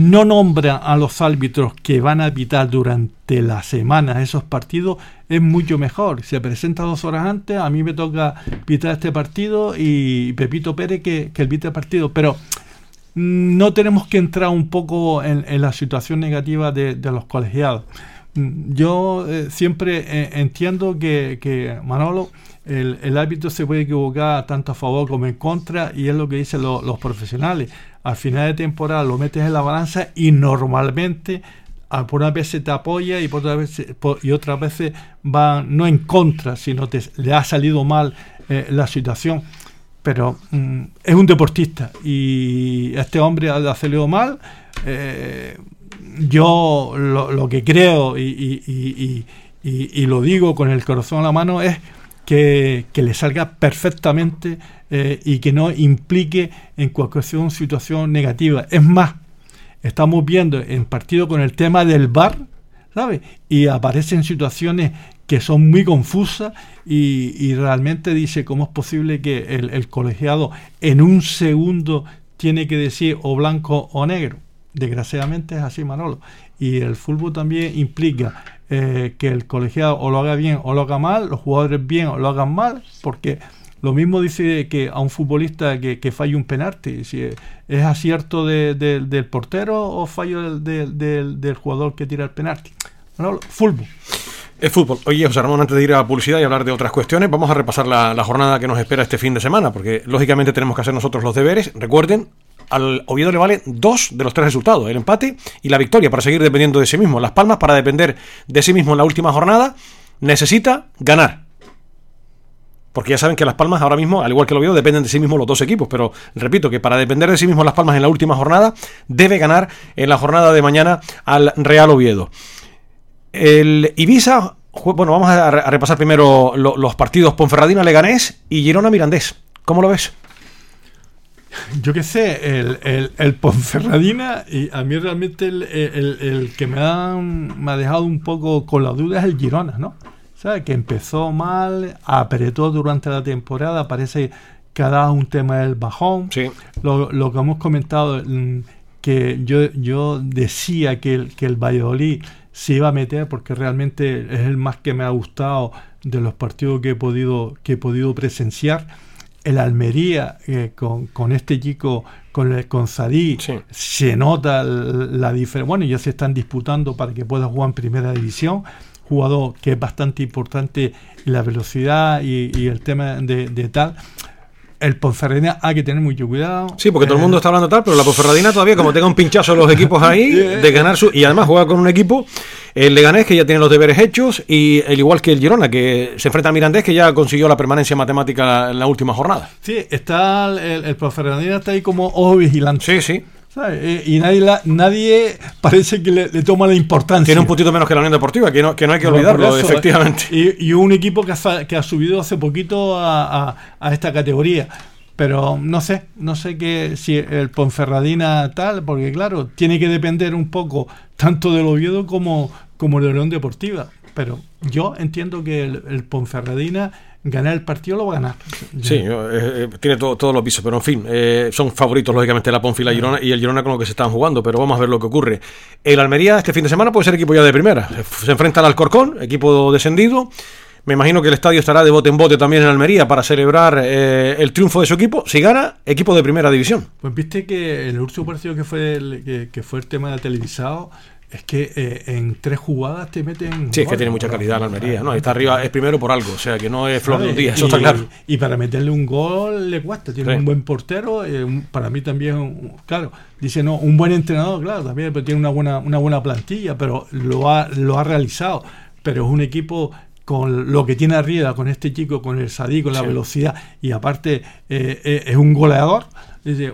no nombra a los árbitros que van a pitar durante la semana esos partidos, es mucho mejor. Se presenta dos horas antes, a mí me toca pitar este partido y Pepito Pérez que, que pita el partido. Pero mm, no tenemos que entrar un poco en, la situación negativa de, de los colegiados. Mm, Yo eh, siempre eh, entiendo que, que, Manolo, el, el árbitro se puede equivocar tanto a favor como en contra y es lo que dicen lo- los profesionales. Al final de temporada lo metes en la balanza y normalmente por una vez te apoya y por otra vez y otras veces va no en contra, sino te, le ha salido mal eh, la situación. Pero mm, es un deportista y este hombre ha salido mal. eh, yo lo, lo que creo y- y- y- y lo digo con el corazón en la mano es que, le salga perfectamente eh, y que no implique en cualquier situación negativa. Es más, estamos viendo en partido con el tema del VAR, ¿sabes? Y aparecen situaciones que son muy confusas y, y realmente dice cómo es posible que el, el colegiado en un segundo tiene que decir o blanco o negro. Desgraciadamente es así, Manolo. Y el fútbol también implica eh, que el colegiado o lo haga bien o lo haga mal, los jugadores bien o lo hagan mal, porque lo mismo dice que a un futbolista que, que falle un penalti, si es acierto de- de- del portero o fallo del, del- jugador que tira el penalti. Manolo, fútbol. Es fútbol. Oye, José Ramón, antes de ir a publicidad y hablar de otras cuestiones, vamos a repasar la, la jornada que nos espera este fin de semana, porque lógicamente tenemos que hacer nosotros los deberes. Recuerden, al Oviedo le vale dos de los tres resultados, el empate y la victoria, para seguir dependiendo de sí mismo. Las Palmas, para depender de sí mismo en la última jornada, necesita ganar. Porque ya saben que Las Palmas ahora mismo, al igual que el Oviedo, dependen de sí mismos los dos equipos. Pero repito que para depender de sí mismo Las Palmas en la última jornada, debe ganar en la jornada de mañana al Real Oviedo. El Ibiza, bueno, vamos a, re- a repasar primero lo- los partidos Ponferradina Leganés y Girona Mirandés. ¿Cómo lo ves? Yo qué sé, el, el, el Ponferradina, y a mí realmente el, el- que me ha, me ha dejado un poco con la duda es el Girona, ¿no? ¿Sabes? Que empezó mal, apretó durante la temporada, parece que ha dado un tema del bajón. Lo, lo que hemos comentado, mm, que yo, yo decía que el, que el Valladolid se iba a meter porque realmente es el más que me ha gustado de los partidos que he podido, que he podido presenciar el Almería eh, con, con este chico, con, el, con Sadí, se nota la diferencia. Bueno, ya se están disputando para que pueda jugar en primera división. Jugador que es bastante importante la velocidad y, y el tema de, de tal el Ponferradina hay que tener mucho cuidado. Sí, porque todo el mundo está hablando tal, pero la Ponferradina todavía, como tenga un pinchazo los equipos ahí, [LAUGHS] de ganar su. Y además juega con un equipo, el Leganés, que ya tiene los deberes hechos, y el igual que el Girona, que se enfrenta a Mirandés, que ya consiguió la permanencia matemática en la última jornada. Sí, está el, el Ponferradina está ahí como ojo vigilante. Sí, sí. Eh, y nadie, la, nadie parece que le, toma la importancia. Tiene un puntito menos que la Unión Deportiva, que no, que no hay que olvidarlo, efectivamente. Y, y, un equipo que ha, que ha subido hace poquito a, a, esta categoría. Pero no sé, no sé que si el Ponferradina tal, porque claro, tiene que depender un poco tanto del Oviedo como, como de la Unión Deportiva. Pero yo entiendo que el, el Ponferradina ganar el partido lo va a ganar. Sí, eh, eh, tiene todos los pisos, pero en fin, eh, son favoritos lógicamente la Ponfi y la Girona y el Girona con lo que se están jugando, pero vamos a ver lo que ocurre. El Almería este fin de semana puede ser equipo ya de primera. Se, enfrenta al Alcorcón, equipo descendido. Me imagino que el estadio estará de bote en bote también en Almería para celebrar el triunfo de su equipo. Si gana, equipo de primera división. Pues viste que el último partido que fue el, que, que fue el tema de televisado es que eh, en tres jugadas te meten. Sí, es que tiene mucha calidad la Almería, ¿no? Está arriba, es primero por algo, o sea que no es flor de un día, eso está claro. Y para meterle un gol le cuesta, tiene un buen portero, eh, para mí también, claro, dice no, un buen entrenador, claro, también, pero tiene una buena, una buena plantilla, pero lo ha, lo ha realizado. Pero es un equipo con lo que tiene arriba, con este chico, con el Sadí, con la velocidad, y aparte eh, es un goleador. Dice,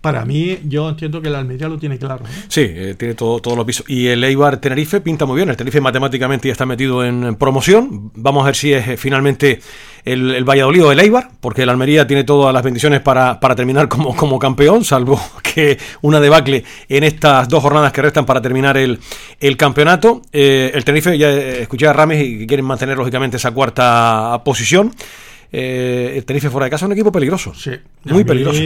para mí, yo entiendo que el Almería lo tiene claro. Sí, eh, tiene todo, todos los pisos. Y el Eibar Tenerife pinta muy bien. El Tenerife matemáticamente ya está metido en, promoción. Vamos a ver si es eh, finalmente el, Valladolid o el Eibar, porque el Almería tiene todas las bendiciones para, para terminar como, como campeón, salvo [LAUGHS] que una debacle en estas dos jornadas que restan para terminar el, el campeonato. Eh, el Tenerife, ya escuché a Rames y quieren mantener lógicamente esa cuarta posición eh, el Tenerife fuera de casa es un equipo peligroso. Sí. Muy peligroso.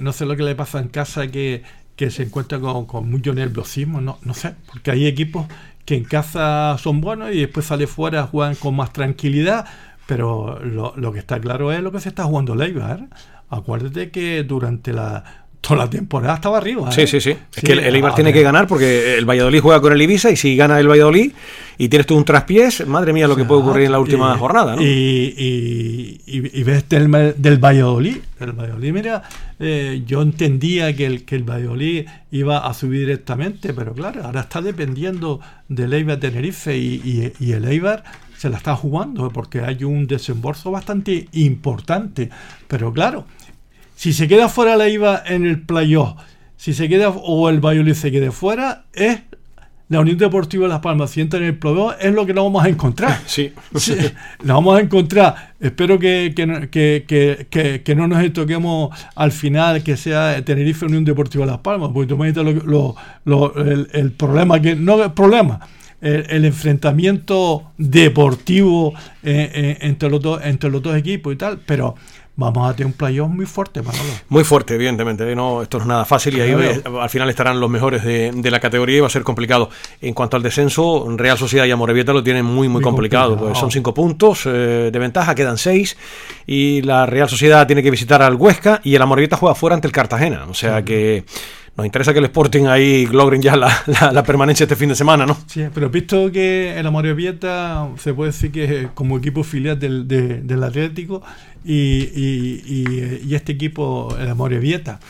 no sé lo que le pasa en casa que, que se encuentra con, con, mucho nerviosismo, no, no sé, porque hay equipos que en casa son buenos y después sale fuera juegan con más tranquilidad, pero lo, lo que está claro es lo que se está jugando Leibar. Acuérdate que durante la toda la temporada estaba arriba. Sí, ¿eh? sí, sí. Es que el, el Eibar tiene que ganar porque el Valladolid juega con el Ibiza y si gana el Valladolid y tienes tú un traspiés, madre mía lo que puede ocurrir en la última jornada. ¿no? Y, y, y, ves del, del Valladolid. El Valladolid, mira, eh, yo entendía que el, que el Valladolid iba a subir directamente, pero claro, ahora está dependiendo del Eibar Tenerife y, y el Eibar se la está jugando porque hay un desembolso bastante importante. Pero claro, si se queda fuera la IVA en el playoff, si se queda o el Valladolid se quede fuera, es la Unión Deportiva de Las Palmas si entra en el playoff, es lo que nos vamos a encontrar. [LAUGHS] Sí. sí nos vamos a encontrar. Espero que, que, que, que, no nos toquemos al final que sea Tenerife Unión Deportiva de Las Palmas, porque tú me lo, lo, el, el, problema que no el problema. El, enfrentamiento deportivo eh, eh, entre, los dos, entre los dos equipos y tal, pero vamos a tener un playoff muy fuerte, Manolo. Muy fuerte, evidentemente. No, esto no es nada fácil y ahí al final estarán los mejores de, la categoría y va a ser complicado. En cuanto al descenso, Real Sociedad y Amorebieta lo tienen muy, muy, complicado. Pues son cinco puntos eh, de ventaja, quedan seis y la Real Sociedad tiene que visitar al Huesca y el Amorebieta juega fuera ante el Cartagena. O sea que nos interesa que el Sporting ahí logren ya la, permanencia este fin de semana, ¿no? Sí, pero visto que el Amorebieta se puede decir que es como equipo filial del, Atlético y, este equipo, el Amore Vieta.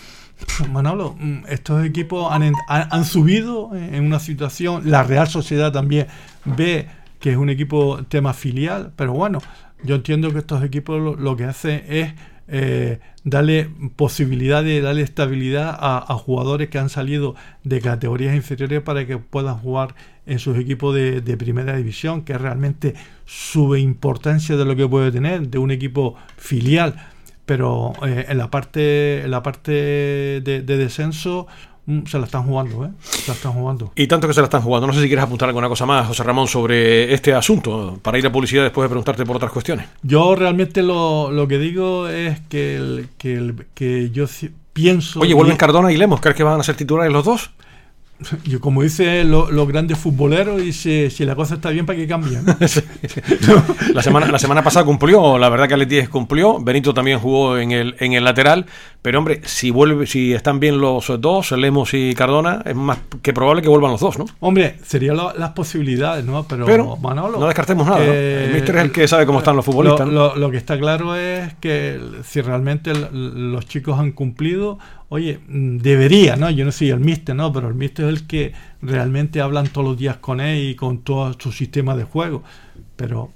Manolo, mm, estos equipos han, subido en una situación, la Real Sociedad también ve que es un equipo tema filial, pero bueno, yo entiendo que estos equipos lo, que hacen es eh, darle posibilidad de darle estabilidad a, jugadores que han salido de categorías inferiores para que puedan jugar en sus equipos de, primera división, que es realmente su importancia de lo que puede tener de un equipo filial. Pero eh, en la parte, en la parte de, descenso se la están jugando, ¿eh? Se la están jugando. Y tanto que se la están jugando. No sé si quieres apuntar alguna cosa más, José Ramón, sobre este asunto, para ir a publicidad después de preguntarte por otras cuestiones. Yo realmente lo, lo que digo es que, el, que, el, que yo pienso... Oye, vuelven Cardona y Lemos, ¿crees que van a ser titulares los dos? [LAUGHS] yo como dice los grandes futboleros, dice, si la cosa está bien, ¿para que cambie? [LAUGHS] la, semana, la semana pasada cumplió, la verdad que Aletíes cumplió, Benito también jugó en el, en el lateral, pero hombre, si vuelve, si están bien los dos, Lemos y Cardona, es más que probable que vuelvan los dos, ¿no? Hombre, serían las posibilidades, ¿no? Pero, Manolo, no descartemos nada. El mister es el que sabe cómo están los futbolistas. Lo, que está claro es que si realmente los chicos han cumplido, oye, mm, debería, ¿no? Yo no soy el mister, ¿no? Pero el mister es el que realmente hablan todos los días con él y con todo su sistema de juego. Pero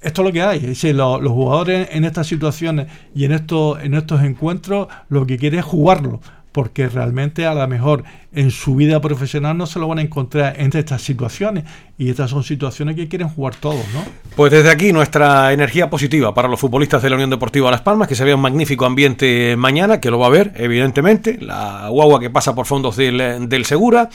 esto es lo que hay. Es los, jugadores en estas situaciones y en estos, en estos encuentros lo que quieren es jugarlo porque realmente a lo mejor en su vida profesional no se lo van a encontrar entre estas situaciones. Y estas son situaciones que quieren jugar todos, ¿no? Pues desde aquí nuestra energía positiva para los futbolistas de la Unión Deportiva Las Palmas, que se vea un magnífico ambiente mañana, que lo va a ver, evidentemente, la guagua que pasa por fondos del, Segura,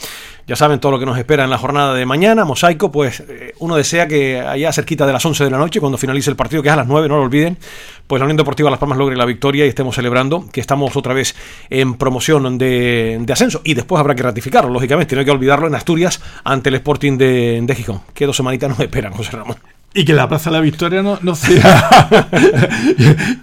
ya saben todo lo que nos espera en la jornada de mañana, Mosaico, pues eh, uno desea que allá cerquita de las 11 de la noche, cuando finalice el partido, que es a las 9, no lo olviden, pues la Unión Deportiva Las Palmas logre la victoria y estemos celebrando que estamos otra vez en promoción de, ascenso y después habrá que ratificarlo, lógicamente, no hay que olvidarlo en Asturias ante el Sporting de, de Gijón, que dos semanitas nos esperan, José Ramón. Y que la Plaza de la Victoria no, no sea [LAUGHS]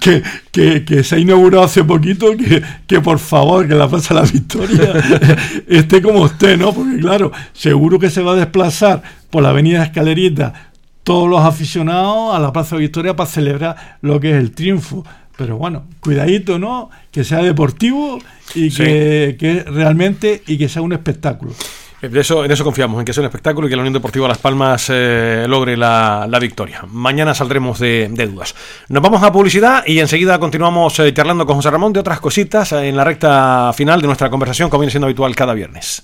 que, que, que, se ha inaugurado hace poquito, que, que, por favor, que la Plaza de la Victoria [LAUGHS] esté como usted, ¿no? Porque claro, seguro que se va a desplazar por la Avenida Escalerita todos los aficionados a la Plaza de la Victoria para celebrar lo que es el triunfo. Pero bueno, cuidadito, ¿no? Que sea deportivo y que, que realmente y que sea un espectáculo. De eso, en eso confiamos, en que sea un espectáculo y que la Unión Deportiva Las Palmas eh, logre la, victoria. Mañana saldremos de, dudas. Nos vamos a publicidad y enseguida continuamos eh, charlando con José Ramón de otras cositas en la recta final de nuestra conversación, como viene siendo habitual cada viernes.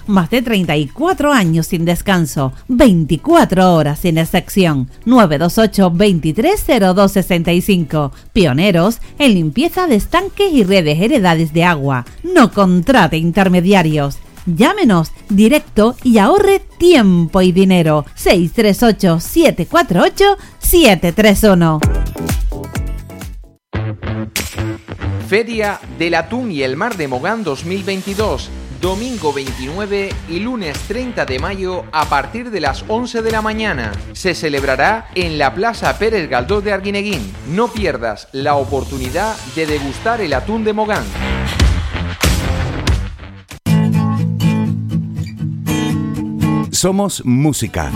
más de 34 años sin descanso, 24 horas sin excepción. 928 230265. Pioneros en limpieza de estanques y redes heredades de agua. No contrate intermediarios. Llámenos directo y ahorre tiempo y dinero. 638 748 731. Feria del Atún y el Mar de Mogán 2022 domingo 29 y lunes 30 de mayo a partir de las 11 de la mañana. Se celebrará en la Plaza Pérez Galdós de Arguineguín. No pierdas la oportunidad de degustar el atún de Mogán. Somos música.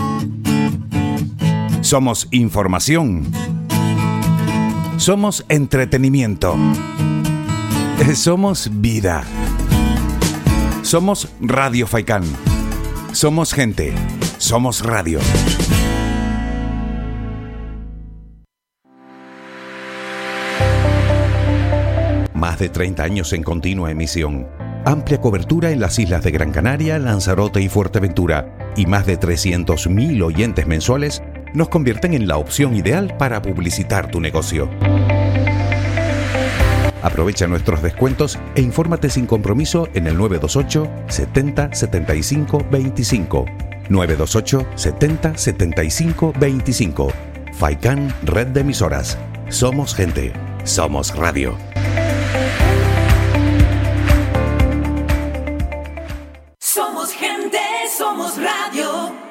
Somos información. Somos entretenimiento. Somos vida. Somos Radio Faikán. Somos gente. Somos radio. Más de 30 años en continua emisión. Amplia cobertura en las islas de Gran Canaria, Lanzarote y Fuerteventura. Y más de 300.000 oyentes mensuales nos convierten en la opción ideal para publicitar tu negocio. Aprovecha nuestros descuentos e infórmate sin compromiso en el 928 70 75 25. 928 70 75 25. Faikan Red de Emisoras. Somos gente. Somos radio. Somos gente, somos radio.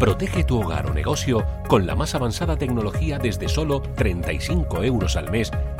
Protege tu hogar o negocio con la más avanzada tecnología desde solo 35 euros al mes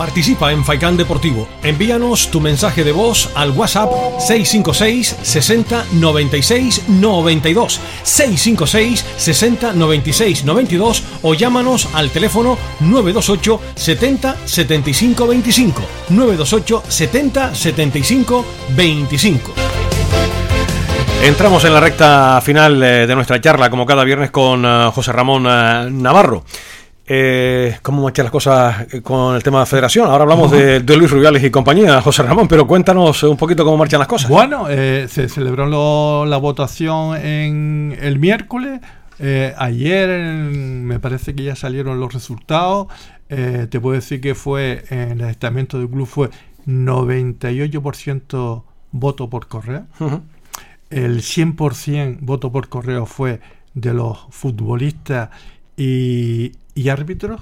Participa en Faikán Deportivo. Envíanos tu mensaje de voz al WhatsApp 656 60 96 92 656 60 96 92 o llámanos al teléfono 928 70 75 25 928 70 75 25. Entramos en la recta final eh, de nuestra charla, como cada viernes, con eh, José Ramón eh, Navarro. Eh, ¿Cómo marchan las cosas con el tema de la federación? Ahora hablamos de, de Luis Rubiales y compañía, José Ramón, pero cuéntanos un poquito cómo marchan las cosas. Bueno, eh, se celebró lo- la votación en el miércoles. Eh, ayer me parece que ya salieron los resultados. Eh, te puedo decir que fue en el estamento del club fue 98% voto por correo. Ujú. El 100% voto por correo fue de los futbolistas y, y árbitros.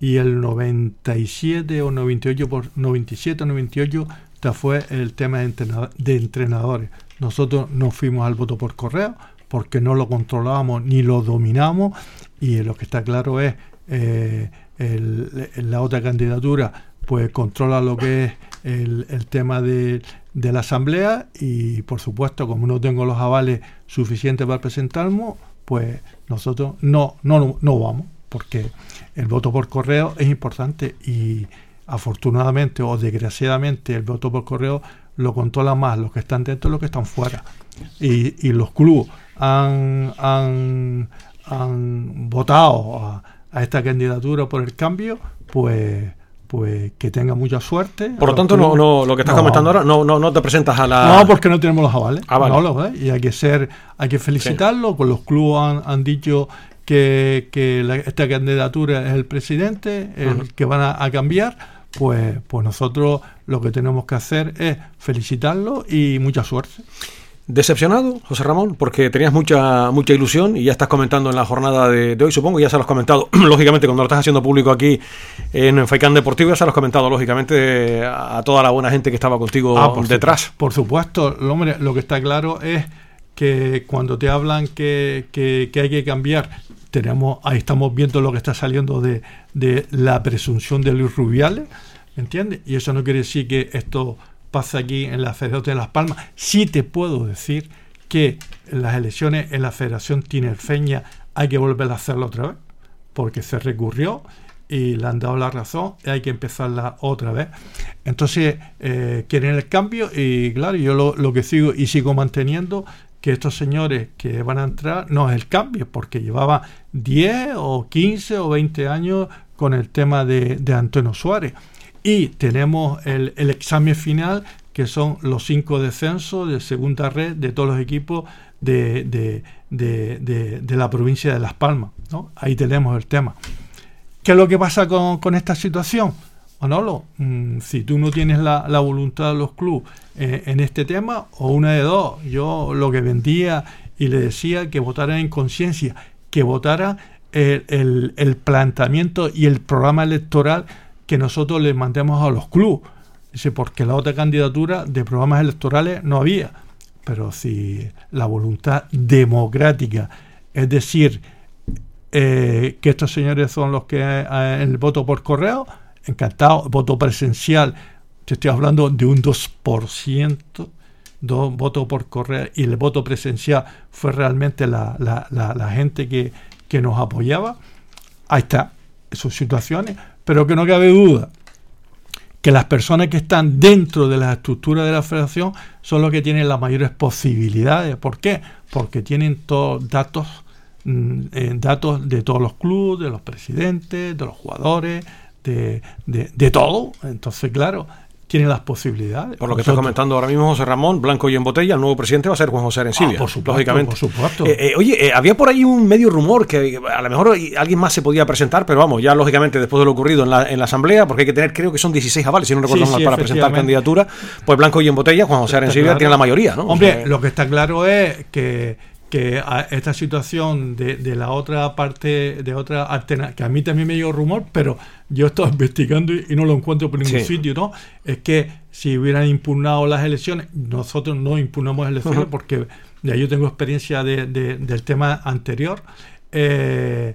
Y el 97 o 98 por 97 o 98 esta fue el tema de, entrenado- de entrenadores. Nosotros no fuimos al voto por correo porque no lo controlábamos ni lo dominamos y lo que está claro es eh, la otra candidatura pues controla lo que es el, el tema de, de la asamblea y por supuesto como no tengo los avales suficientes para presentarnos pues nosotros no no no vamos porque el voto por correo es importante y afortunadamente o desgraciadamente el voto por correo lo controla más los que están dentro de los que están fuera y, y los clubes han, han, han votado a, a esta candidatura por el cambio pues pues que tenga mucha suerte Por lo tanto, no, no, lo que estás No. comentando ahora, no, no, no te presentas a la. No, porque no tenemos los avales. Ah, vale. No los, ¿eh? Y hay que ser, hay que felicitarlo. Con los clubes han, han dicho que, que la- esta candidatura es el presidente, el que van a, a cambiar. Pues, pues nosotros lo que tenemos que hacer es felicitarlo y mucha suerte. ¿Decepcionado, José Ramón? Porque tenías mucha mucha ilusión y ya estás comentando en la jornada de, de hoy, supongo, ya se lo has comentado, [CLEARS THROAT] lógicamente, cuando lo estás haciendo público aquí en Faikán Deportivo, ya se lo has comentado, lógicamente, a toda la buena gente que estaba contigo Ah, por su- detrás. por supuesto, lo, hombre, lo que está claro es que cuando te hablan que, que- hay que cambiar, tenemos, ahí estamos viendo lo que está saliendo de, de la presunción de Luis Rubiales, ¿entiendes? Y eso no quiere decir que esto pasa aquí en la Federación de Las Palmas. Sí te puedo decir que en las elecciones en la Federación Tinerfeña hay que volver a hacerlo otra vez, porque se recurrió y le han dado la razón y hay que empezarla otra vez. Entonces, eh, quieren el cambio y claro, yo lo que sigo y sigo manteniendo estos señores que van a entrar no es el cambio, porque llevaba 10 o 15 o 20 años con el tema de, Antonio Suárez. Y tenemos el, examen final, que son los cinco descensos de segunda red de todos los equipos de, la provincia de Las Palmas. ¿no? Ahí tenemos el tema. ¿Qué es lo que pasa con esta situación? Manolo, mm, si tú no tienes la, la voluntad de los clubes eh, en este tema, o una de dos, yo lo que vendía y le decía que votara en conciencia, que votara el, el- planteamiento y el programa electoral que nosotros le mandemos a los clubes. Dice, porque la otra candidatura de programas electorales no había. Pero si la voluntad democrática, es decir, eh, que estos señores son los que eh, el voto por correo, encantado, voto presencial, te estoy hablando de un 2%, dos votos por correo, y el voto presencial fue realmente la, la- la- gente que, que nos apoyaba, ahí está, sus situaciones, pero que no cabe duda que las personas que están dentro de la estructura de la federación son los que tienen las mayores posibilidades. ¿Por qué? Porque tienen todos datos, mm, eh, datos de todos los clubes, de los presidentes, de los jugadores, de, de, de todo. Entonces, claro, tiene las posibilidades. Por lo que está comentando ahora mismo José Ramón, blanco y en botella, el nuevo presidente va a ser Juan José Arencibia. Ah, por supuesto, lógicamente. por supuesto. Eh, eh, oye, eh, había por ahí un medio rumor que a lo mejor alguien más se podía presentar, pero vamos, ya lógicamente después de lo ocurrido en la, en la asamblea, porque hay que tener, creo que son 16 avales, si no recuerdo Sí, mal, sí, para presentar candidatura, pues blanco y en botella, Juan José Arencibia claro. tiene la mayoría, ¿no? Hombre, O sea, lo que está claro es que, que a esta situación de, de la otra parte, de otra alternativa, que a mí también me llegó rumor, pero yo he estado [LAUGHS] investigando y, y no lo encuentro por ningún Sí. sitio, ¿no? Es que si hubieran impugnado las elecciones, nosotros no impugnamos elecciones Ujú. porque ya yo tengo experiencia de- de- del tema anterior, eh,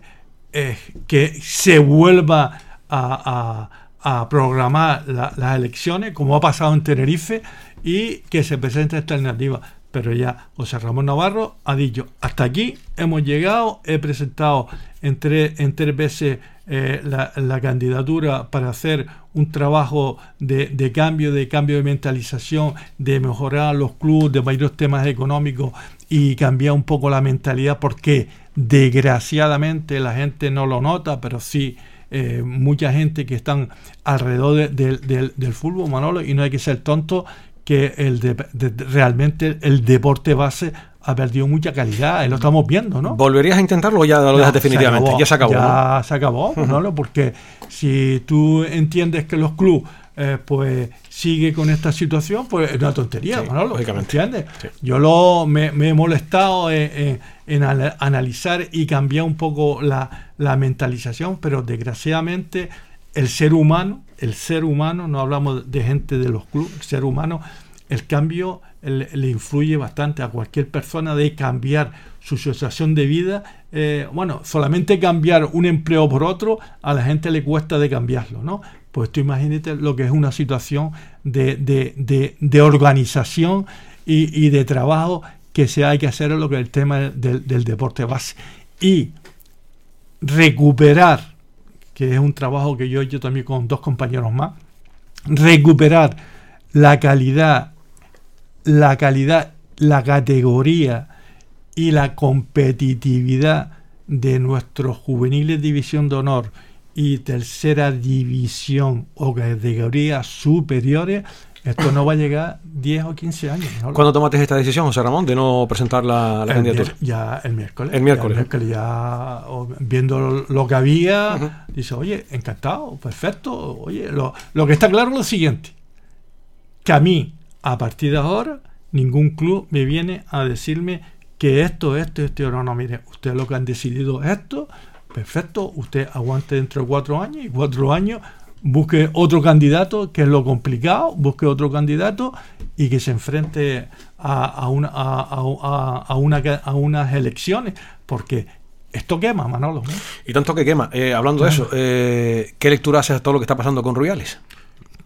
eh, que se vuelva a, a- a programar la- las elecciones, como ha pasado en Tenerife, y que se presente esta alternativa. Pero ya José Ramón Navarro ha dicho, hasta aquí hemos llegado, he presentado en tres, veces eh, la, candidatura para hacer un trabajo de, de cambio, de cambio de mentalización, de mejorar los clubes, de mayores temas económicos y cambiar un poco la mentalidad porque desgraciadamente la gente no lo nota, pero sí eh, mucha gente que están alrededor de- de- del- del fútbol, Manolo, y no hay que ser tonto que el de- de- realmente el deporte base ha perdido mucha calidad, lo estamos viendo, ¿no? ¿Volverías a intentarlo o ya lo dejas definitivamente? acabó, ya se acabó. Ya ¿no? se acabó, Manolo, porque si tú entiendes que los clubes eh, pues sigue con esta situación, pues es una tontería, Sí, Manolo, lógicamente. ¿entiendes? Yo lo, me, me he molestado en, en- en ana- analizar y cambiar un poco la, la mentalización, pero desgraciadamente el ser humano, el ser humano, no hablamos de gente de los clubes, el ser humano, el cambio le, influye bastante a cualquier persona de cambiar su situación de vida. eh, bueno, solamente cambiar un empleo por otro, a la gente le cuesta de cambiarlo, ¿no? Pues tú imagínate lo que es una situación de, de- de- de organización y, y de trabajo que se hay que hacer en lo que es el tema del, del deporte base. Y recuperar, es un trabajo que yo he hecho también con dos compañeros más, recuperar la calidad, la calidad, la categoría y la competitividad de nuestros juveniles división de honor y tercera división o categorías superiores, esto no va a llegar 10 o 15 años. ¿no? ¿Cuándo tomaste esta decisión, José Ramón, de no presentar la, la El candidatura? ya el miércoles. El miércoles. Ya, ya, o- viendo lo, lo que había, dice, oye, encantado, perfecto. Oye, lo, lo que está claro es lo siguiente: que a mí, a partir de ahora, ningún club me viene a decirme que esto, esto, esto, no, no, mire, ustedes lo que han decidido es esto, perfecto, usted aguante dentro de cuatro años y cuatro años busque otro candidato, que es lo complicado, busque otro candidato y que se enfrente a, a, una, a, a- una, a unas elecciones, porque esto quema, Manolo. ¿no? Y tanto que quema. Eh, hablando de eso, eh, ¿qué lectura haces a todo lo que está pasando con Rubiales?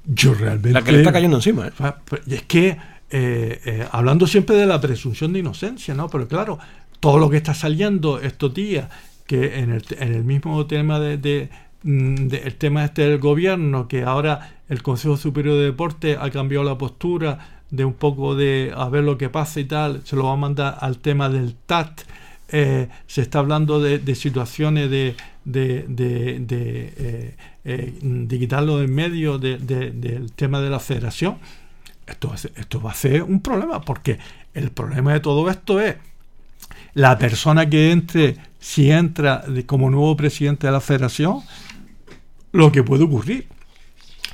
Yo realmente... La que le está cayendo encima. ¿eh? Ah, y es que, eh, hablando siempre de la presunción de inocencia, ¿no? Pero claro, todo lo que está saliendo estos días, que en el, en el mismo tema de, de- de- el tema este del gobierno, que ahora el Consejo Superior de Deporte ha cambiado la postura de un poco de a ver lo que pasa y tal, se lo va a mandar al tema del TAT. eh, se está hablando de, situaciones de, de, de, eh, eh, quitarlo en medio de- de- del tema de la federación. Esto, esto va a ser un problema, porque el problema de todo esto es la persona que entre, si entra como nuevo presidente de la federación, lo que puede ocurrir.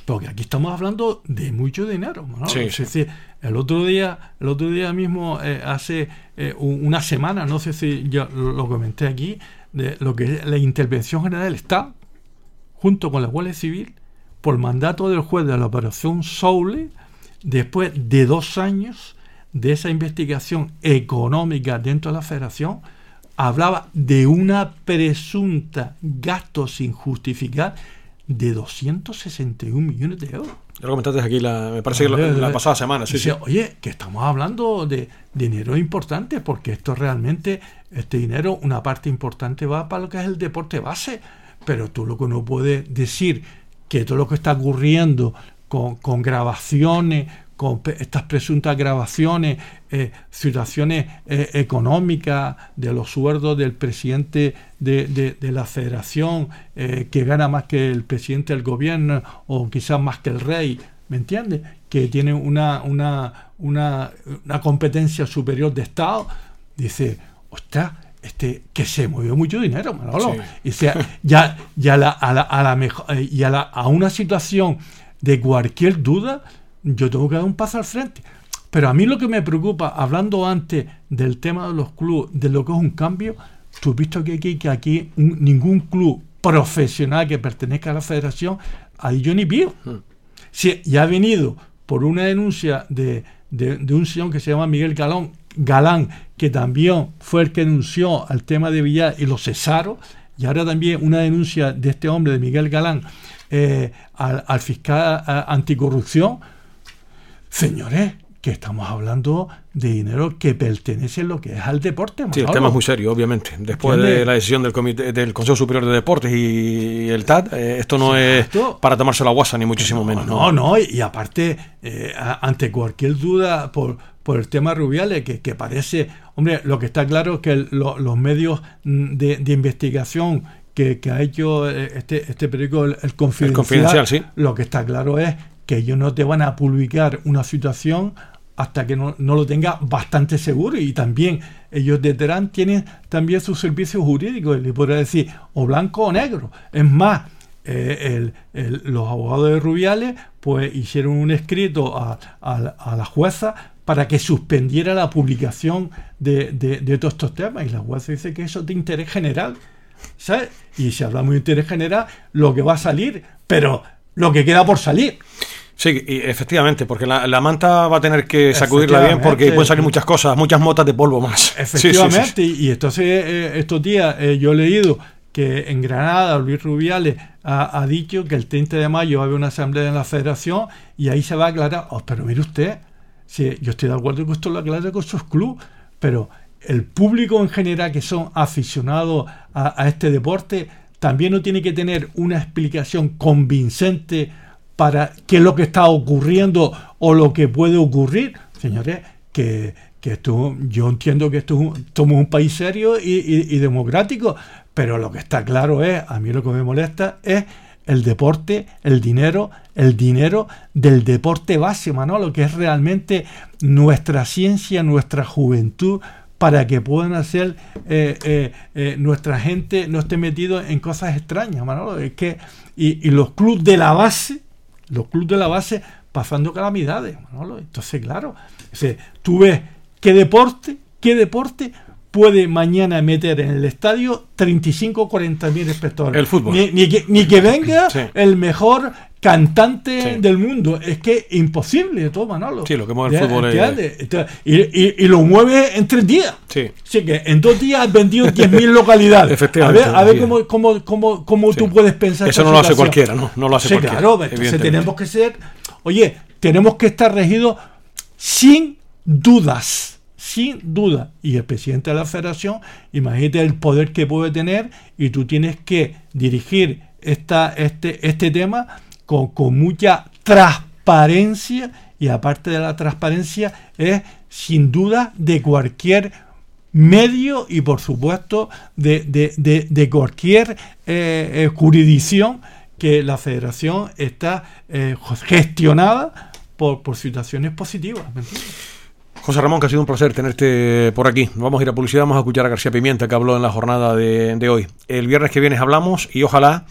Porque aquí estamos hablando de mucho dinero. ¿no? Sí, es decir, el otro día, el otro día mismo, eh, hace eh, un- una semana, no sé si yo lo lo comenté aquí, de lo que es la intervención general del Estado, junto con la Guardia Civil, por mandato del juez de la operación Soule, después de dos años de esa investigación económica dentro de la federación, hablaba de una presunta gasto sin justificar de 261 millones de euros. Ya lo comentaste aquí, la, me parece que la, la pasada semana. Sí, Dice, sí. Oye, que estamos hablando de dinero importante, porque esto realmente, este dinero, una parte importante va para lo que es el deporte base, pero tú lo que no puedes decir que todo lo que está ocurriendo con, con grabaciones, con estas presuntas grabaciones, eh, situaciones eh, económicas de los sueldos del presidente de, la federación, eh, que gana más que el presidente del gobierno o quizás más que el rey, ¿me entiendes? Que tiene una, una, una, una competencia superior de Estado, dice, ostras, este, que se movió mucho dinero, Manolo. Y sea, ya, ya la, a, la, a, la mejor, y a, la, a una situación de cualquier duda, yo tengo que dar un paso al frente. Pero a mí lo que me preocupa, hablando antes del tema de los clubes, de lo que es un cambio, tú has visto que aquí, que aquí ningún club profesional que pertenezca a la federación, ahí yo ni vivo. Hmm. Si ya ha venido por una denuncia de, de, un señor que se llama Miguel Galón, Galán, que también fue el que denunció al tema de Villar y lo cesaron, y ahora también una denuncia de este hombre, de Miguel Galán, eh, al, fiscal anticorrupción, Señores, que estamos hablando de dinero que pertenece a lo que es al deporte. Sí, el tema es muy serio, obviamente. Después de la decisión del, comité, del Consejo Superior de Deportes y el TAD, eh, esto no es para tomarse la guasa, ni muchísimo menos. No, no, y, aparte, eh, ante cualquier duda por, por el tema Rubiales, que, que, parece, hombre, lo que está claro es que los medios mm, de, de investigación que, que, ha hecho eh, este, este periódico, el, Confidencial, el Confidencial sí. lo que está claro es que ellos no te van a publicar una situación hasta que no, lo tenga bastante seguro y también ellos de Terán tienen también sus servicios jurídicos, le podría decir o blanco o negro. Es más, eh, los abogados de Rubiales pues hicieron un escrito a, la jueza para que suspendiera la publicación de, de, todos estos temas y la jueza dice que eso es de interés general. ¿sabes? Y si hablamos de interés general, lo que va a salir, pero lo que queda por salir. Sí, efectivamente, porque la, manta va a tener que sacudirla bien porque pueden salir muchas cosas, muchas motas de polvo más. [LAUGHS] Efectivamente, y, entonces eh, estos días eh, yo he leído que en Granada Luis Rubiales ha, dicho que el 30 de mayo va a haber una asamblea en la federación y ahí se va a aclarar. Oh, pero mire usted, sí, yo estoy de acuerdo con esto lo aclare con sus clubes, pero el público en general que son aficionados a este deporte también no tiene que tener una explicación convincente para qué es lo que está ocurriendo o lo que puede ocurrir. Señores, que, esto, yo entiendo que esto somos un país serio y, democrático, pero lo que está claro es, a mí lo que me molesta es el deporte, el dinero, el dinero del deporte base, lo que es realmente nuestra ciencia, nuestra juventud, para que puedan hacer eh, eh, eh, nuestra gente no esté metido en cosas extrañas, Manolo. Es que, y, y los clubes de la base, los clubes de la base pasando calamidades. Entonces, claro, tú ves qué deporte, qué deporte puede mañana meter en el estadio 35 o 40 mil espectadores. El fútbol. Ni, que, venga el mejor cantante del mundo. Es que imposible todo, Manolo. Sí, lo que mueve el fútbol es... y, lo mueve en tres días. Sí. Así que en dos días has vendido 10.000 [LAUGHS] localidades. Efectivamente. A ver, cómo, cómo, cómo, cómo tú puedes pensar. Eso no lo hace cualquiera, ¿no? No lo hace cualquiera. Claro, entonces tenemos que ser... Oye, tenemos que estar regidos sin dudas sin duda. Y el presidente de la federación, imagínate el poder que puede tener y tú tienes que dirigir esta, este, este tema con, mucha transparencia y aparte de la transparencia es sin duda de cualquier medio y por supuesto de, cualquier eh, eh, jurisdicción que la federación está eh, gestionada por, por situaciones positivas. José Ramón, que ha sido un placer tenerte por aquí. Vamos a ir a publicidad, vamos a escuchar a García Pimienta, que habló en la jornada de, hoy. El viernes que viene hablamos y ojalá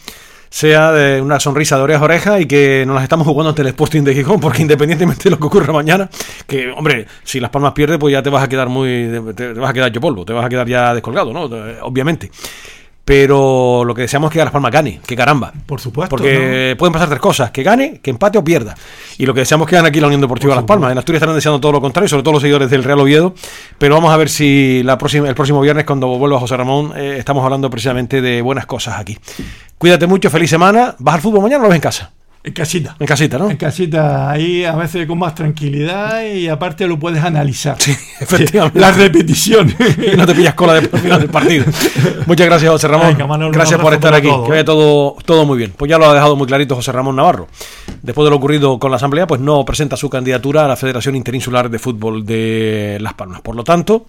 sea de una sonrisa de oreja a oreja y que nos las estamos jugando ante el Sporting de Gijón, porque independientemente de lo que ocurra mañana, que, hombre, si Las Palmas pierde, pues ya te vas a quedar muy. te, vas a quedar yo polvo, te vas a quedar ya descolgado, ¿no? Obviamente. Pero lo que deseamos es que Las Palmas gane, que caramba. Por supuesto. Porque pueden pasar tres cosas: que gane, que empate o pierda. Y lo que deseamos es que gane aquí la Unión Deportiva Las Palmas. En Asturias estarán deseando todo lo contrario, sobre todo los seguidores del Real Oviedo. Pero vamos a ver si la próxima, el próximo viernes, cuando vuelva José Ramón, eh, estamos hablando precisamente de buenas cosas aquí. Cuídate mucho, feliz semana. ¿Vas al fútbol mañana o lo ves en casa? En casita. En casita, ¿no? En casita, ahí a veces con más tranquilidad y aparte lo puedes analizar. Sí, [LAUGHS] efectivamente. Las repeticiones. y [LAUGHS] no te pillas cola del final del partido. Muchas gracias, José Ramón. Venga, gracias por estar aquí. que vaya ¿eh? todo, todo muy bien. Pues ya lo ha dejado muy clarito José Ramón Navarro. Después de lo ocurrido con la Asamblea, pues no presenta su candidatura a la Federación Interinsular de Fútbol de Las Palmas. Por lo tanto,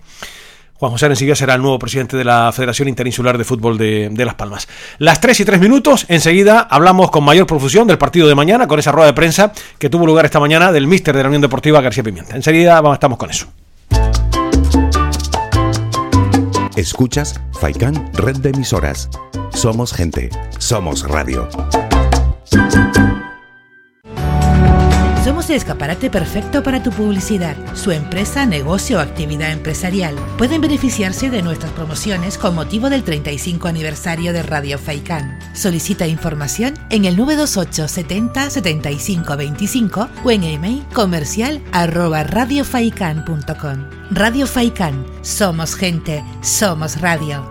Juan José Arencibia será el nuevo presidente de la Federación Interinsular de Fútbol de, de Las Palmas. Las 3 y 3 minutos, enseguida hablamos con mayor profusión del partido de mañana, con esa rueda de prensa que tuvo lugar esta mañana del míster de la Unión Deportiva García Pimienta. Enseguida vamos, estamos con eso. Escuchas Faikán Red de Emisoras. Somos gente, somos radio. Somos el escaparate perfecto para tu publicidad. Su empresa, negocio o actividad empresarial pueden beneficiarse de nuestras promociones con motivo del 35 aniversario de Radio Faikán. Solicita información en el 928 70 75 25 o en email comercial arroba. Radio Faikán. Somos gente, somos radio.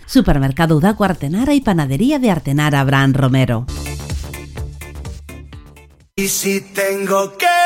Supermercado Udaco Artenara y Panadería de Artenara Abraham Romero. Y si tengo que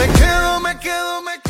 Me quedo, me quedo, me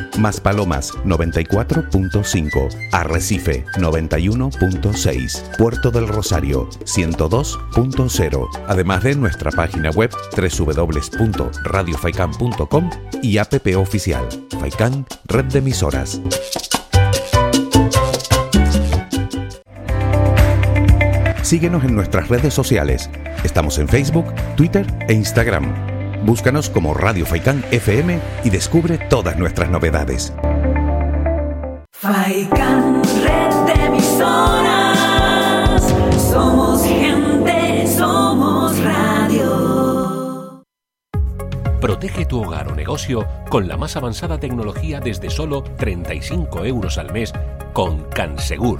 Maspalomas 94.5, Arrecife 91.6, Puerto del Rosario 102.0, además de nuestra página web www.radiofaikan.com y app oficial Faikan Red de Emisoras. Síguenos en nuestras redes sociales. Estamos en Facebook, Twitter e Instagram. Búscanos como Radio Faikán FM y descubre todas nuestras novedades. Faikan, red de emisoras. Somos gente, somos radio. Protege tu hogar o negocio con la más avanzada tecnología desde solo 35 euros al mes con Cansegur.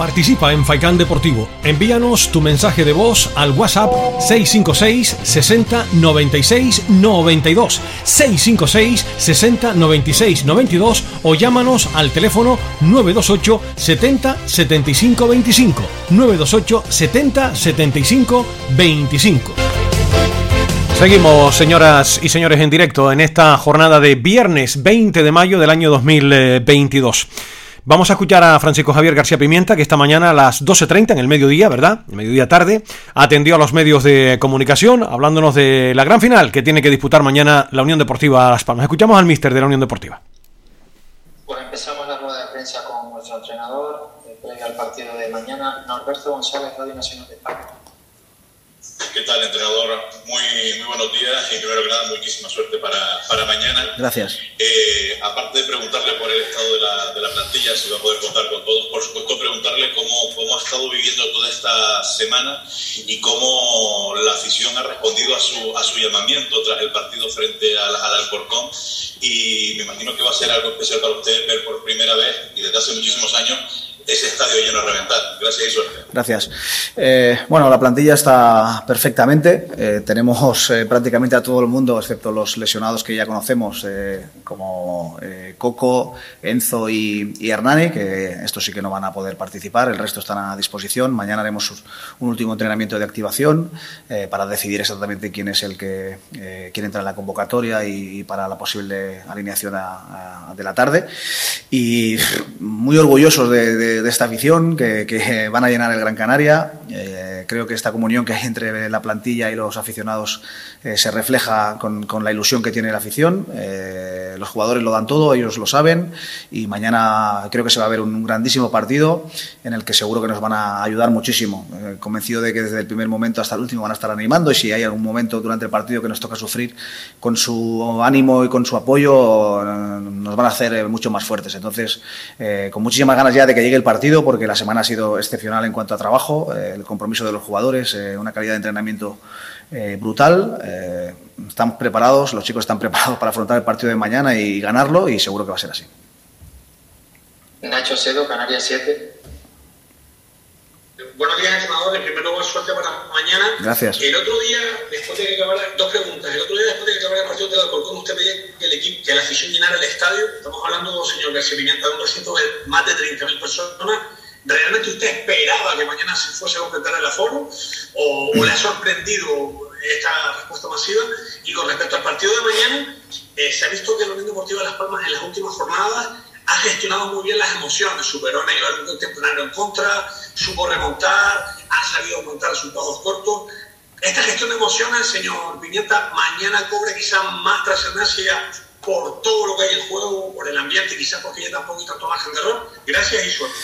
Participa en Faikán Deportivo. Envíanos tu mensaje de voz al WhatsApp 656 60 96 92 656 60 96 92 o llámanos al teléfono 928 70 75 25 928 70 75 25 Seguimos, señoras y señores, en directo en esta jornada de viernes 20 de mayo del año 2022. Vamos a escuchar a Francisco Javier García Pimienta, que esta mañana a las 12.30, en el mediodía, ¿verdad? El mediodía tarde, atendió a los medios de comunicación, hablándonos de la gran final que tiene que disputar mañana la Unión Deportiva Las Palmas. Escuchamos al míster de la Unión Deportiva. Pues empezamos la rueda de prensa con nuestro entrenador, eh, previo al partido de mañana, Norberto González, Radio Nacional de España. ¿Qué tal, entrenador? Muy, muy buenos días y primero que nada, muchísima suerte para, para mañana. Gracias. Eh, aparte de preguntarle por el estado de la, de la plantilla, si va a poder contar con todos, por supuesto preguntarle cómo, cómo ha estado viviendo toda esta semana y cómo la afición ha respondido a su, a su llamamiento tras el partido frente al, al Alcorcón. Y me imagino que va a ser algo especial para usted ver por primera vez y desde hace muchísimos años ese estadio lleno a reventar. Gracias y suerte. Gracias. Eh, bueno, la plantilla está perfectamente. Eh, tenemos eh, prácticamente a todo el mundo, excepto los lesionados que ya conocemos, eh, como eh, Coco, Enzo y, y, Hernani, que estos sí que no van a poder participar. El resto están a disposición. Mañana haremos un último entrenamiento de activación eh, para decidir exactamente quién es el que quiere entrar en la convocatoria y, y para la posible alineación a, a, de la tarde. Y muy orgullosos de, de, de esta afición que, que, [LAUGHS] van a llenar el Gran Canaria. Eh, creo que esta comunión que hay entre la plantilla y los aficionados eh, se refleja con, con, la ilusión que tiene la afición. Eh, los jugadores lo dan todo, ellos lo saben y mañana creo que se va a ver un, un grandísimo partido en el que seguro que nos van a ayudar muchísimo. Eh, convencido de que desde el primer momento hasta el último van a estar animando y si hay algún momento durante el partido que nos toca sufrir con su ánimo y con su apoyo eh, nos van a hacer mucho más fuertes. Entonces, eh, con muchísimas ganas ya de que llegue el partido porque la semana ha sido excepcional en cuanto a trabajo, eh, el compromiso de los jugadores, eh, una calidad de entrenamiento eh, brutal. Están preparados, los chicos están [LAUGHS] preparados para afrontar el partido de mañana y ganarlo y seguro que va a ser así. Nacho Cedo, Canarias 7. Buenos días, entrenador. En primer lugar, suerte para mañana. Gracias. El otro día, después de que acabara, dos preguntas. El otro día, después de que acabara el partido del Alcorcón, usted pedía que el equipo, que la afición llenara el estadio. Estamos hablando, señor García Pimienta, de un recinto de más de 30.000 personas. ¿Realmente usted esperaba que mañana se fuese a completar el aforo? ¿O, o le ha sorprendido esta respuesta masiva? Y con respecto al partido de mañana, eh, se ha visto que la Unión Deportiva de Las Palmas en las últimas jornadas ha gestionado muy bien las emociones, superó a contemporáneo en contra, supo remontar, ha sabido aumentar resultados cortos. Esta gestión de emociones, señor Pimienta, mañana cobra quizás más trascendencia por todo lo que hay en juego, por el ambiente, quizás porque ya tampoco margen de error. Gracias y suerte.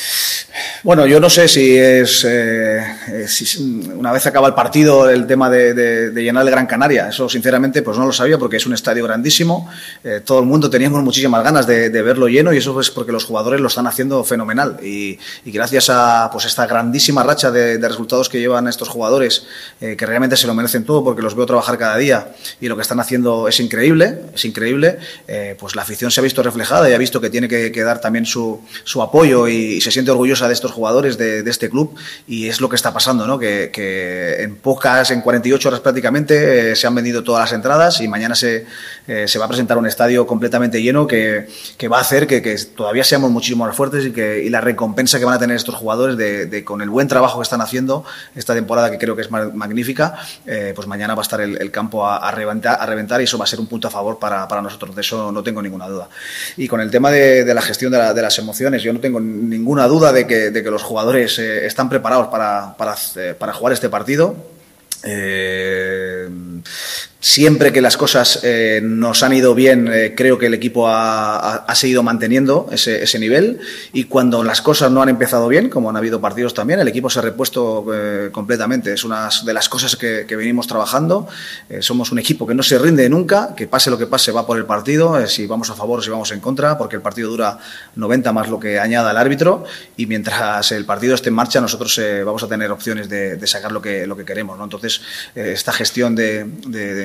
Bueno, yo no sé si es, eh, si una vez acaba el partido el tema de, llenar el Gran Canaria. Eso, sinceramente, pues no lo sabía porque es un estadio grandísimo. Eh, todo el mundo teníamos muchísimas ganas de, verlo lleno y eso es porque los jugadores lo están haciendo fenomenal. Y, gracias a pues esta grandísima racha de, de resultados que llevan estos jugadores, eh, que realmente se lo merecen todo porque los veo trabajar cada día y lo que están haciendo es increíble, es increíble. Eh, pues la afición se ha visto reflejada y ha visto que tiene que, que dar también su, su apoyo y, se siente orgullosa de estos jugadores de, este club y es lo que está pasando, ¿no? Que, que en pocas, en 48 horas prácticamente, eh, se han vendido todas las entradas y mañana se, eh, se va a presentar un estadio completamente lleno que, que va a hacer que, que, todavía seamos muchísimo más fuertes y, que, y la recompensa que van a tener estos jugadores de, con el buen trabajo que están haciendo esta temporada que creo que es magnífica, pues mañana va a estar el, campo a, reventar, y eso va a ser un punto a favor para nosotros, de eso no tengo ninguna duda. Y con el tema de, la gestión de, la, de, las emociones, yo no tengo ninguna duda de que, los jugadores eh, están preparados para, para, eh, para jugar este partido. Eh, siempre que las cosas eh, nos han ido bien, eh, creo que el equipo ha, seguido manteniendo ese, nivel y cuando las cosas no han empezado bien, como han habido partidos también, el equipo se ha repuesto eh, completamente. Es una de las cosas que, venimos trabajando. Somos un equipo que no se rinde nunca, que pase lo que pase va por el partido, si vamos a favor o si vamos en contra, porque el partido dura 90 más lo que añada el árbitro y mientras el partido esté en marcha nosotros vamos a tener opciones de, sacar lo que, queremos. Entonces, esta gestión de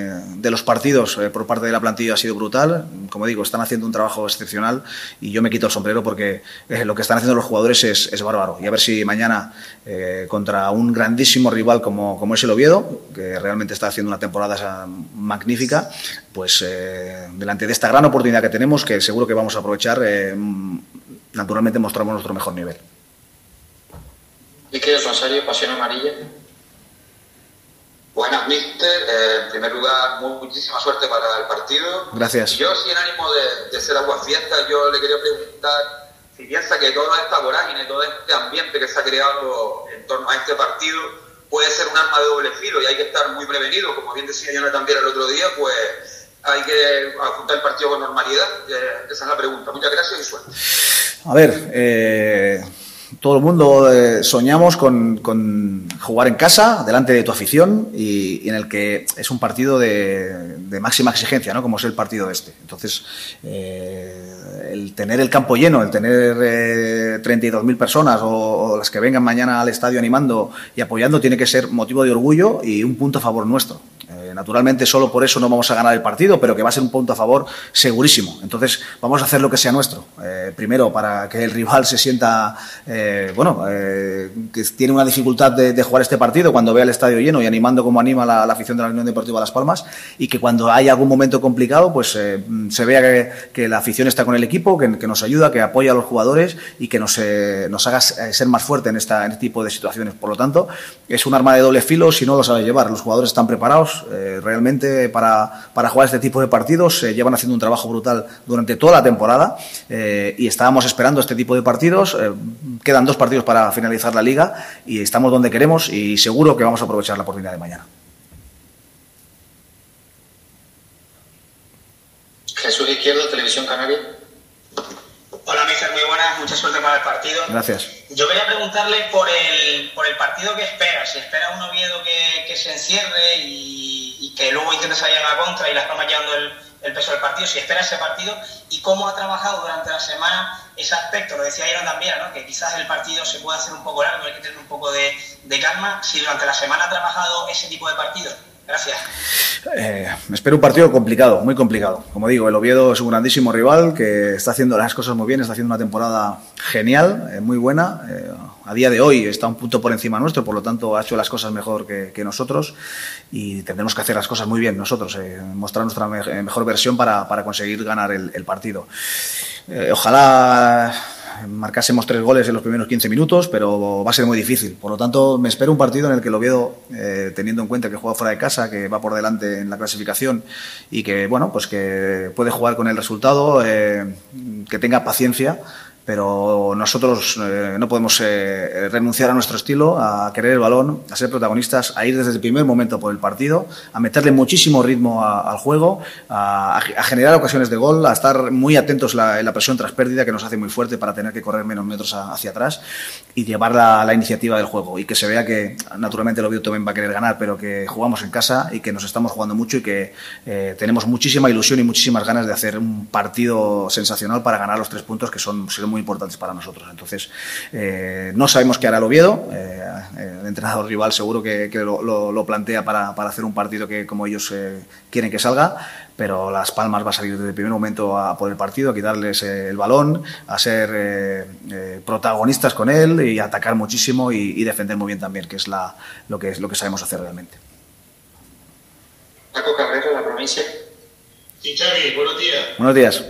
de los partidos eh, por parte de la plantilla ha sido brutal. Como digo, están haciendo un trabajo excepcional y yo me quito el sombrero porque eh, lo que están haciendo los jugadores es, es bárbaro. Y a ver si mañana, eh, contra un grandísimo rival como, como es el Oviedo, que realmente está haciendo una temporada magnífica, pues eh, delante de esta gran oportunidad que tenemos, que seguro que vamos a aprovechar, eh, naturalmente mostramos nuestro mejor nivel. Miquel Rosario, Pasión Amarilla. Buenas, mister. Eh, en primer lugar, muchísima suerte para el partido. Gracias. Yo, sin ánimo de, de ser aguafiesta, yo le quería preguntar si piensa que toda esta vorágine, todo este ambiente que se ha creado en torno a este partido puede ser un arma de doble filo y hay que estar muy prevenido. Como bien decía Jonathan también el otro día, pues hay que afrontar el partido con normalidad. Eh, esa es la pregunta. Muchas gracias y suerte. A ver, eh todo el mundo eh, soñamos con, con jugar en casa, delante de tu afición, y, en el que es un partido de, de máxima exigencia, ¿no? como es el partido este. Entonces, eh, el tener el campo lleno, el tener eh, 32.000 personas o, las que vengan mañana al estadio animando y apoyando, tiene que ser motivo de orgullo y un punto a favor nuestro. Eh, naturalmente, solo por eso no vamos a ganar el partido, pero que va a ser un punto a favor segurísimo. Entonces, vamos a hacer lo que sea nuestro. Eh, primero, para que el rival se sienta, eh, bueno, que tiene una dificultad de, de jugar este partido cuando vea el estadio lleno y animando como anima la, afición de la Unión Deportiva Las Palmas, y que cuando hay algún momento complicado, pues se vea que, que la afición está con el equipo, que, que nos ayuda, que apoya a los jugadores y que nos, eh, nos haga eh, ser más fuerte en, esta, en este tipo de situaciones. Por lo tanto, es un arma de doble filo si no lo sabes llevar. Los jugadores están preparados eh, realmente para, jugar este tipo de partidos, eh, llevan haciendo un trabajo brutal durante toda la temporada eh, y estábamos esperando este tipo de partidos. Quedan dos partidos para finalizar la liga y estamos donde queremos y seguro que vamos a aprovechar la oportunidad de mañana. Jesús Izquierdo, Televisión Canaria. Hola, Mister, muy buenas, mucha suerte para el partido. Gracias. Yo quería preguntarle por el, por el partido que espera. Si espera un Oviedo que, que se encierre y, y que luego intente salir a la contra y Las Palmas llevando el, el peso del partido, si espera ese partido y cómo ha trabajado durante la semana ese aspecto. Lo decía Iron también, ¿no? que quizás el partido se puede hacer un poco largo, hay que tener un poco de, de calma. Si durante la semana ha trabajado ese tipo de partido. Gracias. Eh, espero un partido complicado, muy complicado. Como digo, el Oviedo es un grandísimo rival que está haciendo las cosas muy bien, está haciendo una temporada genial, eh, muy buena. Eh, a día de hoy está un punto por encima nuestro, por lo tanto ha hecho las cosas mejor que, nosotros y tendremos que hacer las cosas muy bien nosotros, eh, mostrar nuestra me mejor versión para, conseguir ganar el, partido. Ojalá marcásemos tres goles en los primeros 15 minutos, pero va a ser muy difícil. Por lo tanto, me espero un partido en el que el Oviedo, eh, teniendo en cuenta que juega fuera de casa, que va por delante en la clasificación y que, bueno, pues que puede jugar con el resultado, eh, que tenga paciencia pero nosotros eh, no podemos eh, renunciar a nuestro estilo, a querer el balón, a ser protagonistas, a ir desde el primer momento por el partido, a meterle muchísimo ritmo a, al juego, a, a, generar ocasiones de gol, a estar muy atentos la, en la presión tras pérdida que nos hace muy fuerte para tener que correr menos metros a, hacia atrás y llevar la, la, iniciativa del juego. Y que se vea que naturalmente el Oviedo también va a querer ganar, pero que jugamos en casa y que nos estamos jugando mucho y que eh, tenemos muchísima ilusión y muchísimas ganas de hacer un partido sensacional para ganar los tres puntos que son, son muy importantes para nosotros. Entonces, eh, no sabemos qué hará el Oviedo. Eh, el entrenador rival seguro que, que lo, lo, lo, plantea para, para, hacer un partido que como ellos eh, quieren que salga, pero Las Palmas va a salir desde el primer momento a por el partido, a quitarles eh, el balón, a ser eh, protagonistas con él y atacar muchísimo y, y, defender muy bien también, que es la, lo, que es lo que sabemos hacer realmente. Paco Cabrera, la provincia. Sí, Xavi, buenos días. Buenos días.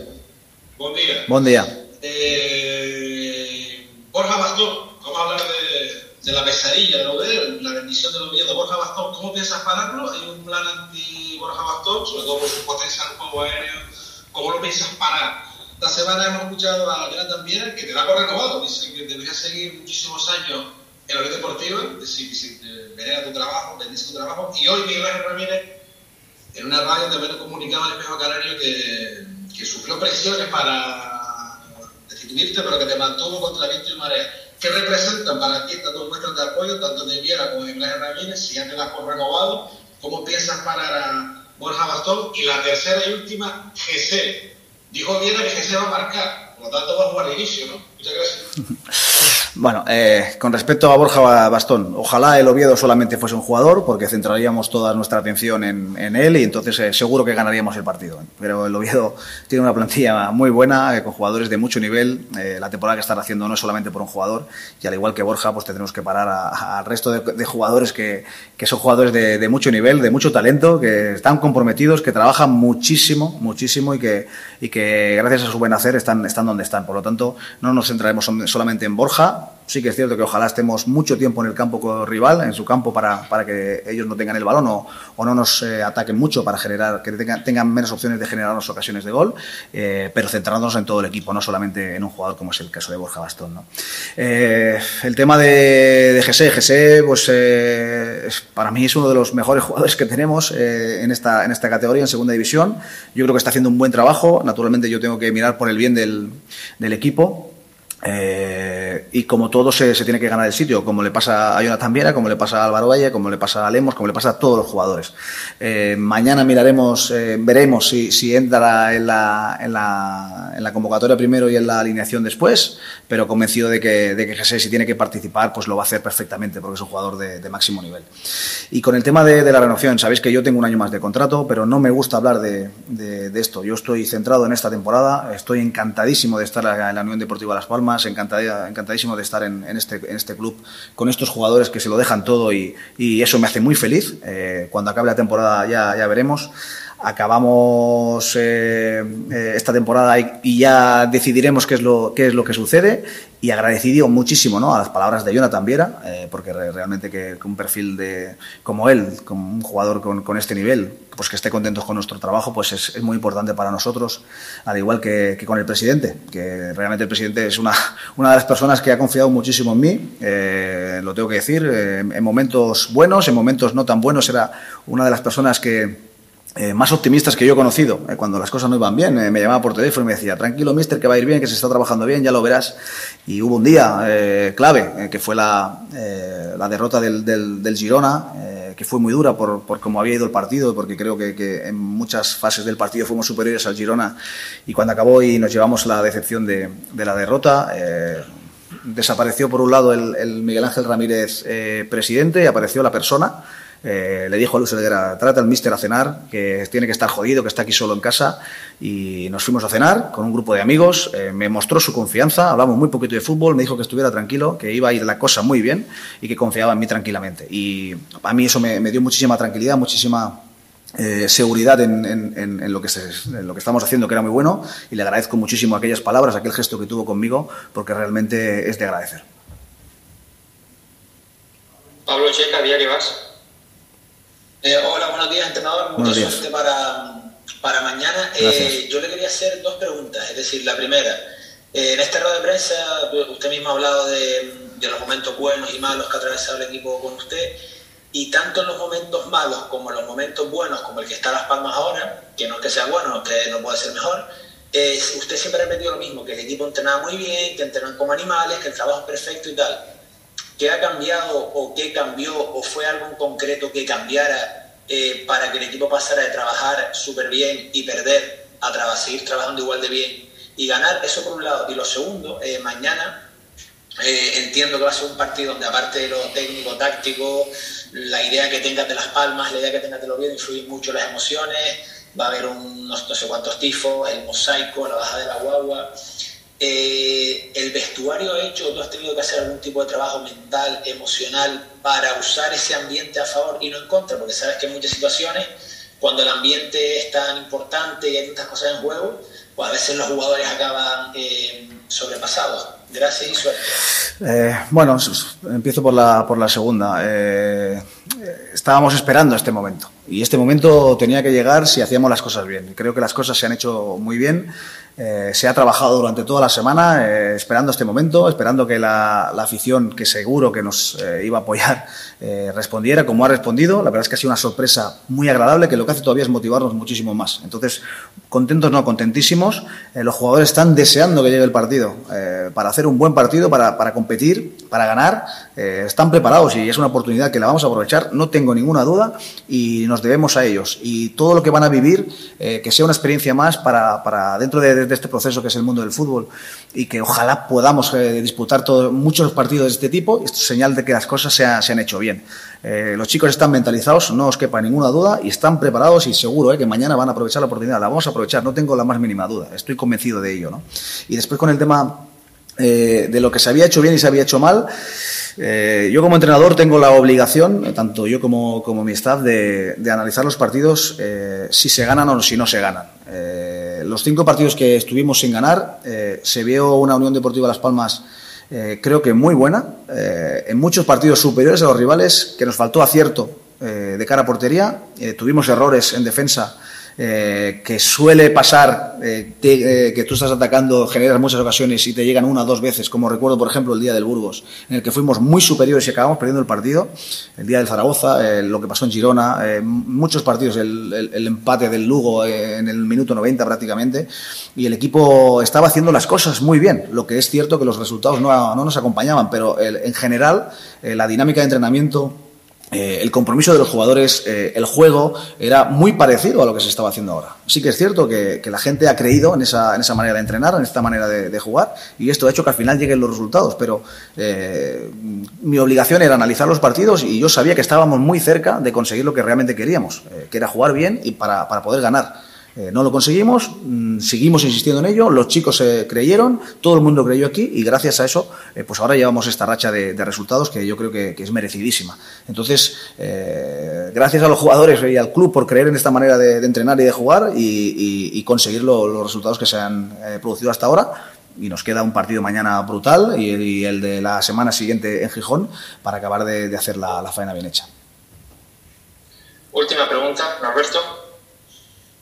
Buen día. Buen día. Eh, Borja Bastón, vamos a hablar de, de la pesadilla de Oviedo, la bendición del Oviedo. Borja Bastón, ¿cómo piensas pararlo? ¿Hay un plan anti-Borja Bastón, sobre todo por su potencia en juego aéreo? ¿Cómo lo piensas parar? Esta semana hemos escuchado a la también que te da por renovado, dice que debería seguir muchísimos años en la vida deportiva, decir, decir, venera tu trabajo, bendice tu trabajo. Y hoy Miguel Ángel Ramírez, en una radio también comunicaba al espejo canario que, que sufrió presiones para destituirte, pero que te mantuvo contra viento y marea. ¿Qué representan para ti estas dos muestras de apoyo, tanto de Viera como de Ibrahim Ramírez, si ya te das por renovado? ¿Cómo piensas parar a Borja Bastón? Y la tercera y última, GC. Dijo Viera que GC va a marcar, por lo tanto va a jugar inicio, ¿no? Muchas [LAUGHS] gracias. Bueno, eh, con respecto a Borja Bastón, ojalá el Oviedo solamente fuese un jugador, porque centraríamos toda nuestra atención en, en él y entonces eh, seguro que ganaríamos el partido. Pero el Oviedo [LAUGHS] tiene una plantilla muy buena, eh, con jugadores de mucho nivel. Eh, la temporada que están haciendo no es solamente por un jugador, y al igual que Borja, pues tendremos que parar al resto de, de, jugadores que, que son jugadores de, de, mucho nivel, de mucho talento, que están comprometidos, que trabajan muchísimo, muchísimo y que, y que gracias a su buen hacer están, están donde están. Por lo tanto, no nos centraremos solamente en Borja, sí que es cierto que ojalá estemos mucho tiempo en el campo rival, en su campo, para, para que ellos no tengan el balón o, no nos eh, ataquen mucho para generar, que tengan, menos opciones de generarnos ocasiones de gol, eh, pero centrándonos en todo el equipo, no solamente en un jugador como es el caso de Borja Bastón. Eh, el tema de, de Gese, pues para mí es uno de los mejores jugadores que tenemos en, esta, en esta categoría, en segunda división. Yo creo que está haciendo un buen trabajo, naturalmente yo tengo que mirar por el bien del equipo Eh, y como todo se, se, tiene que ganar el sitio, como le pasa a Jonathan Viera, como le pasa a Álvaro Valle, como le pasa a Lemos, como le pasa a todos los jugadores. Eh, mañana miraremos, eh, veremos si, si entra en la, en, la, en la, convocatoria primero y en la alineación después, pero convencido de que, de que si tiene que participar, pues lo va a hacer perfectamente, porque es un jugador de, de máximo nivel. Y con el tema de, de, la renovación, sabéis que yo tengo un año más de contrato, pero no me gusta hablar de, de esto. Yo estoy centrado en esta temporada, estoy encantadísimo de estar en la Unión Deportiva Las Palmas encantadísimo de estar este, en este club con estos jugadores que se lo dejan todo y, y eso me hace muy feliz. Eh, cuando acabe la temporada ya, ya veremos. Acabamos eh, eh, esta temporada y, y, ya decidiremos qué es lo, qué es lo que sucede y agradecido muchísimo ¿no? a las palabras de Jonathan Viera, eh, porque realmente que, que, un perfil de, como él, como un jugador con, con, este nivel, pues que esté contentos con nuestro trabajo, pues es, es muy importante para nosotros, al igual que, que, con el presidente, que realmente el presidente es una, [LAUGHS] una de las personas que ha confiado muchísimo en mí, eh, lo tengo que decir, eh, en momentos buenos, en momentos no tan buenos, era una de las personas que eh, más optimistas que yo he conocido, eh, cuando las cosas no iban bien, eh, me llamaba por teléfono y me decía, tranquilo, mister, que va a ir bien, que se está trabajando bien, ya lo verás. Y hubo un día clave, que fue la, la derrota del, del, Girona, que fue muy dura por, por cómo había ido el partido, porque creo que, en muchas fases del partido fuimos superiores al Girona, y cuando acabó y nos llevamos la decepción de, de la derrota, desapareció por un lado el Miguel Ángel Ramírez presidente y apareció la persona, eh, le dijo a Luis Helguera, trata al mister a cenar, que tiene que estar jodido, que está aquí solo en casa. Y nos fuimos a cenar con un grupo de amigos. Eh, me mostró su confianza, hablamos muy poquito de fútbol, me dijo que estuviera tranquilo, que iba a ir la cosa muy bien y que confiaba en mí tranquilamente. Y a mí eso me, dio muchísima tranquilidad, muchísima eh, seguridad en, lo que estamos haciendo, que era muy bueno. Y le agradezco muchísimo aquellas palabras, aquel gesto que tuvo conmigo, porque realmente es de agradecer. Pablo Checa, Diario Vas. Eh, hola, buenos días, entrenador. Mucha suerte para, para mañana. Eh, yo le quería hacer dos preguntas. Es decir, la primera, eh, en este rueda de prensa, usted mismo ha hablado de, de, los momentos buenos y malos que ha atravesado el equipo con usted. Y tanto en los momentos malos como en los momentos buenos, como el que está a Las Palmas ahora, que no es que sea bueno, que no puede ser mejor, usted siempre ha repetido lo mismo, que el equipo entrenaba muy bien, que entrenan como animales, que el trabajo es perfecto y tal. ¿Qué ha cambiado o qué cambió o fue algo en concreto que cambiara eh, para que el equipo pasara de trabajar súper bien y perder a tra seguir trabajando igual de bien y ganar? Eso por un lado. Y lo segundo, eh, mañana eh, entiendo que va a ser un partido donde aparte de lo técnico, táctico, la idea que tengas de las palmas, la idea que tengas de lo bien, influyen mucho las emociones, va a haber unos no sé cuántos tifos, el mosaico, la bajada de la guagua eh, el vestuario ha hecho, tú has tenido que hacer algún tipo de trabajo mental, emocional, para usar ese ambiente a favor y no en contra, porque sabes que en muchas situaciones, cuando el ambiente es tan importante y hay tantas cosas en juego, pues a veces los jugadores acaban eh, sobrepasados. Gracias y suerte. Eh, bueno, empiezo por la, por la segunda. Eh, estábamos esperando este momento y este momento tenía que llegar si hacíamos las cosas bien. Creo que las cosas se han hecho muy bien. Eh, se ha trabajado durante toda la semana eh, esperando este momento, esperando que la, afición, que seguro que nos eh, iba a apoyar, [LAUGHS] respondiera como ha respondido. La verdad es que ha sido una sorpresa muy agradable que lo que hace todavía es motivarnos muchísimo más. Entonces, contentos, no, contentísimos. Los jugadores están deseando que llegue el partido para hacer un buen partido, para, para competir, para ganar. están preparados y es una oportunidad que la vamos a aprovechar, no tengo ninguna duda, y nos debemos a ellos. Y todo lo que van a vivir, que sea una experiencia más para, para dentro de de este proceso que es el mundo del fútbol y que ojalá podamos eh, disputar muchos partidos de este tipo. Esto es señal de que las cosas se, ha, se han hecho bien. Eh, los chicos están mentalizados, no os quepa ninguna duda, y están preparados y seguro eh, que mañana van a aprovechar la oportunidad. La vamos a aprovechar, no tengo la más mínima duda. Estoy convencido de ello. ¿no? Y después con el tema de lo que se había hecho bien y se había hecho mal. Yo como entrenador tengo la obligación, tanto yo como, mi staff, de, analizar los partidos si se ganan o si no se ganan. Eh, los cinco partidos que estuvimos sin ganar, eh, se vio una Unión Deportiva Las Palmas creo que muy buena, en muchos partidos superiores a los rivales, que nos faltó acierto de cara a portería, tuvimos errores en defensa eh, que suele pasar eh, eh, que tú estás atacando, generas muchas ocasiones y te llegan una o dos veces, como recuerdo, por ejemplo, el día del Burgos, en el que fuimos muy superiores y acabamos perdiendo el partido, el día del Zaragoza, lo que pasó en Girona, muchos partidos, el, empate del Lugo en el minuto 90 prácticamente, y el equipo estaba haciendo las cosas muy bien, lo que es cierto que los resultados no, no nos acompañaban, pero en general la dinámica de entrenamiento eh, el compromiso de los jugadores, eh, el juego, era muy parecido a lo que se estaba haciendo ahora. Sí que es cierto que, la gente ha creído en esa, en esa manera de entrenar, en esta manera de, jugar, y esto ha hecho que al final lleguen los resultados. Pero eh, mi obligación era analizar los partidos y yo sabía que estábamos muy cerca de conseguir lo que realmente queríamos, que era jugar bien y para, para poder ganar. Eh, no lo conseguimos, mm, seguimos insistiendo en ello, los chicos se creyeron, todo el mundo creyó aquí y gracias a eso, eh, pues ahora llevamos esta racha de, resultados que yo creo que, es merecidísima. Entonces, eh, gracias a los jugadores y al club por creer en esta manera de, entrenar y de jugar y, conseguir lo- los resultados que se han producido hasta ahora. Y nos queda un partido mañana brutal y, el de la semana siguiente en Gijón para acabar de, de hacer la, la faena bien hecha. Última pregunta, Norberto.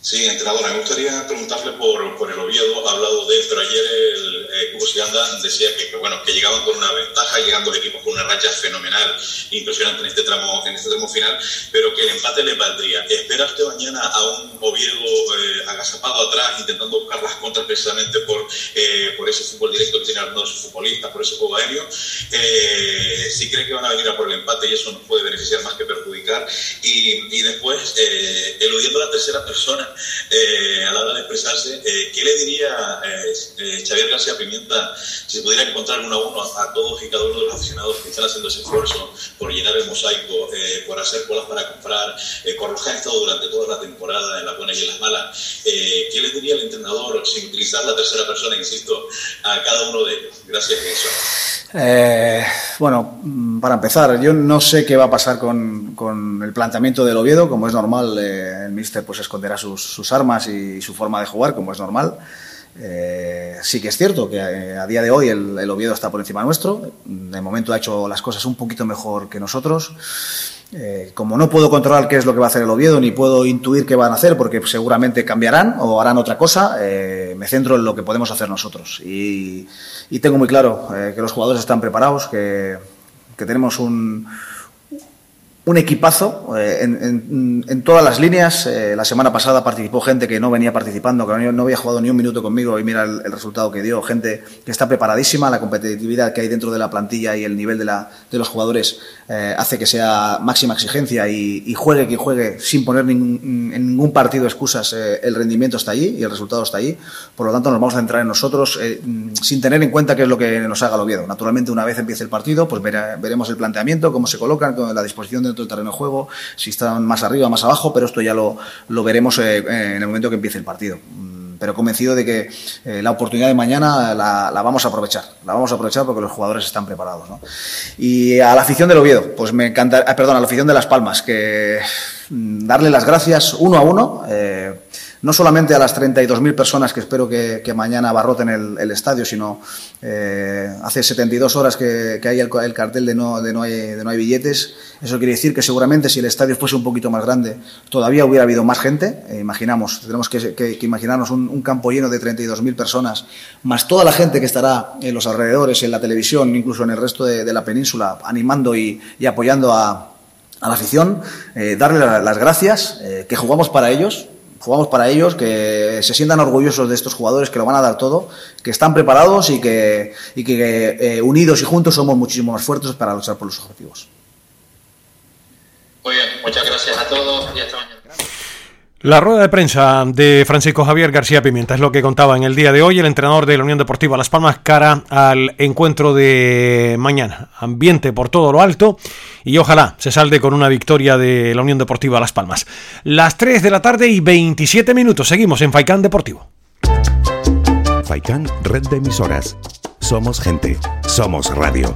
Sí, entrenador, me gustaría preguntarle por, por el Oviedo, ha hablado de él, pero ayer el eh, Hugo Siganda decía que, que, bueno, que llegaban con una ventaja, llegando el equipo con una racha fenomenal, impresionante en este tramo, en este tramo final, pero que el empate le valdría. ¿Espera usted mañana a un Oviedo eh, agazapado atrás, intentando buscar las contras precisamente por, eh, por ese fútbol directo que tiene algunos de sus futbolistas, por ese juego aéreo? Eh, ¿Sí cree que van a venir a por el empate y eso nos puede beneficiar más que perjudicar? Y, y después, eh, eludiendo la tercera persona, eh, a la hora de expresarse, eh, ¿qué le diría eh, eh, Xavier García Pimienta si se pudiera encontrar uno a uno a todos y cada uno de los aficionados que están haciendo ese esfuerzo por llenar el mosaico, eh, por hacer colas para comprar, con los que han estado durante toda la temporada en las buenas y en las malas? ¿Qué le diría el entrenador sin utilizar la tercera persona, insisto, a cada uno de ellos? Gracias, Jesús. Eh, bueno, para empezar, yo no sé qué va a pasar con, con el planteamiento del Oviedo, como es normal, eh, el míster pues esconderá sus, sus armas y, su forma de jugar, como es normal. Eh, sí que es cierto que eh, a día de hoy el, el Oviedo está por encima nuestro, de momento ha hecho las cosas un poquito mejor que nosotros. Eh, como no puedo controlar qué es lo que va a hacer el Oviedo, ni puedo intuir qué van a hacer, porque seguramente cambiarán o harán otra cosa, eh, me centro en lo que podemos hacer nosotros. Y, y tengo muy claro eh, que los jugadores están preparados, que, que tenemos un, un equipazo eh, en, en- en todas las líneas. Eh, la semana pasada participó gente que no venía participando, que no, no había jugado ni un minuto conmigo y mira el, el resultado que dio. Gente que está preparadísima, la competitividad que hay dentro de la plantilla y el nivel de, la, de los jugadores eh, hace que sea máxima exigencia y, y juegue quien juegue sin poner en ningún partido excusas. eh, el rendimiento está allí y el resultado está allí. Por lo tanto, nos vamos a centrar en nosotros eh, sin tener en cuenta qué es lo que nos haga el Oviedo. Naturalmente, una vez empiece el partido, pues veremos el planteamiento, cómo se colocan, con la disposición dentro del terreno de juego, si están más arriba, más abajo, pero esto ya lo, lo veremos eh, eh, en el momento que empiece el partido. Mm, Pero convencido de que eh, la oportunidad de mañana la, la vamos a aprovechar. La vamos a aprovechar porque los jugadores están preparados. Y a la afición del Oviedo, pues me encanta, ah, perdón, a la afición de Las Palmas, que mm, darle las gracias uno a uno. eh, no solamente a las 32.000 personas que espero que, mañana abarroten el, estadio, sino eh, hace 72 horas que, hay el, el cartel de no, hay, billetes. Eso quiere decir que seguramente si el estadio fuese un poquito más grande, todavía hubiera habido más gente. Eh, imaginamos, tenemos que, que- imaginarnos un, campo lleno de 32.000 personas, más toda la gente que estará en los alrededores, en la televisión, incluso en el resto de, la península, animando y, apoyando a, la afición, eh, darle la- las gracias, eh, que jugamos para ellos, jugamos para ellos, que se sientan orgullosos de estos jugadores, que lo van a dar todo, que están preparados y que, y que eh, unidos y juntos somos muchísimo más fuertes para luchar por los objetivos. Muy bien, muchas gracias a todos y hasta mañana. La rueda de prensa de Francisco Javier García Pimienta es lo que contaba en el día de hoy el entrenador de la Unión Deportiva Las Palmas cara al encuentro de mañana. Ambiente por todo lo alto y ojalá se salde con una victoria de la Unión Deportiva Las Palmas. Las 3 de la tarde y 27 minutos. Seguimos en Faicán Deportivo. Faikán, red de emisoras. Somos gente, somos radio.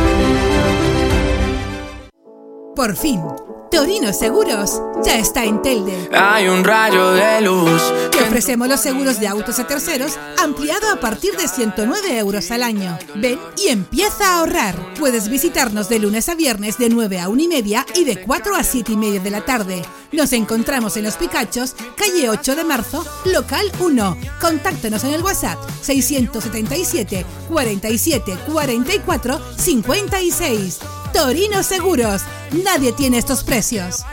Por fin, Torino Seguros ya está en Telde. Hay un rayo de luz. Te ofrecemos los seguros de autos a terceros ampliado a partir de 109 euros al año. Ven y empieza a ahorrar. Puedes visitarnos de lunes a viernes de 9 a 1 y media y de 4 a 7 y media de la tarde. Nos encontramos en Los Picachos, calle 8 de marzo, local 1. Contáctanos en el WhatsApp 677 47 44 56. Torino Seguros. Nadie tiene estos precios.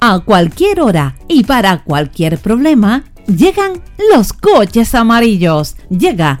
A cualquier hora y para cualquier problema, llegan los coches amarillos. Llega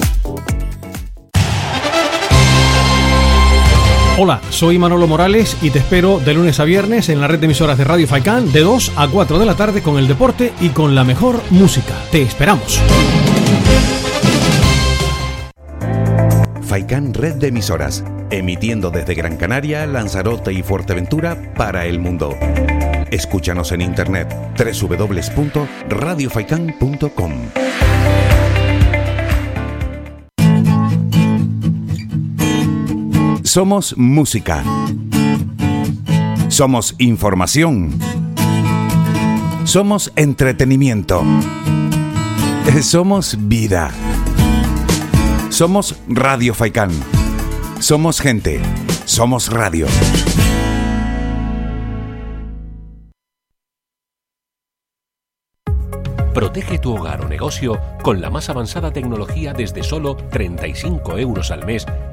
Hola, soy Manolo Morales y te espero de lunes a viernes en la red de emisoras de Radio Faicán de 2 a 4 de la tarde con el deporte y con la mejor música. Te esperamos. Faicán Red de Emisoras, emitiendo desde Gran Canaria, Lanzarote y Fuerteventura para el mundo. Escúchanos en internet www.radiofaikan.com. Somos música. Somos información. Somos entretenimiento. Somos vida. Somos Radio Faikán. Somos gente. Somos radio. Protege tu hogar o negocio con la más avanzada tecnología desde solo 35 euros al mes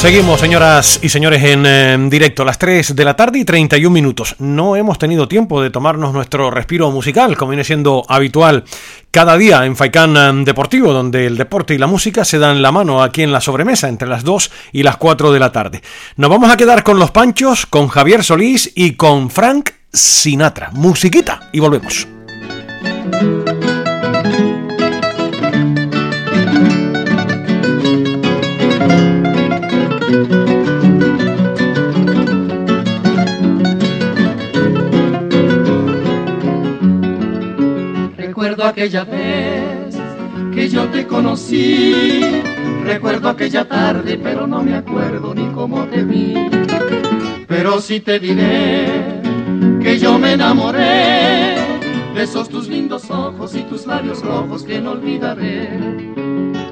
Seguimos, señoras y señores, en eh, directo, las 3 de la tarde y 31 minutos. No hemos tenido tiempo de tomarnos nuestro respiro musical, como viene siendo habitual cada día en Faikán eh, Deportivo, donde el deporte y la música se dan la mano aquí en la sobremesa, entre las 2 y las 4 de la tarde. Nos vamos a quedar con los Panchos, con Javier Solís y con Frank Sinatra. Musiquita y volvemos. Recuerdo aquella vez que yo te conocí. Recuerdo aquella tarde, pero no me acuerdo ni cómo te vi. Pero sí te diré que yo me enamoré de esos tus lindos ojos y tus labios rojos que no olvidaré.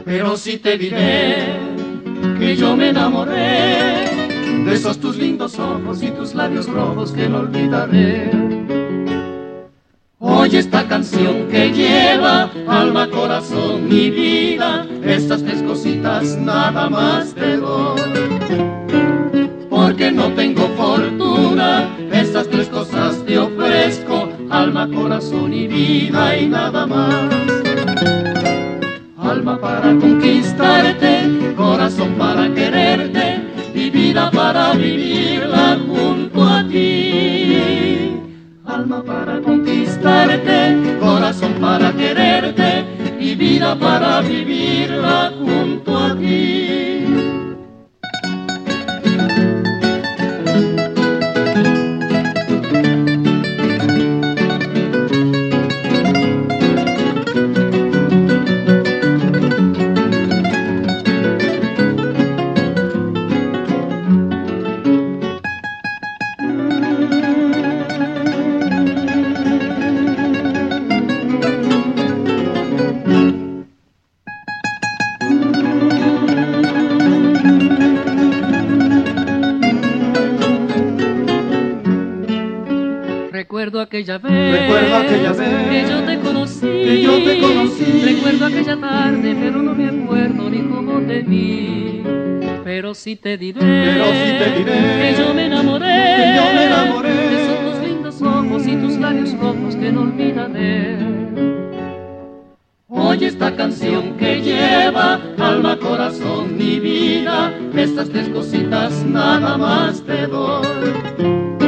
Pero sí te diré que yo me enamoré de esos tus lindos ojos y tus labios rojos que no olvidaré. Oye esta canción que lleva alma, corazón y vida, estas tres cositas nada más te doy. Porque no tengo fortuna, estas tres cosas te ofrezco, alma, corazón y vida y nada más. Alma para conquistarte, corazón para quererte y vida para vivirla junto a ti. Alma para conquistarte, corazón para quererte y vida para vivirla junto a ti. Aquella vez, Recuerdo aquella vez que yo te conocí, que yo te conocí. Recuerdo aquella tarde, pero no me acuerdo ni cómo te vi. Pero sí te diré, Pero sí te diré que yo me enamoré, que yo me enamoré. de esos tus lindos ojos y tus labios rojos que no olvidaré. Oye esta canción que lleva alma, corazón y vida, estas tres cositas nada más te doy.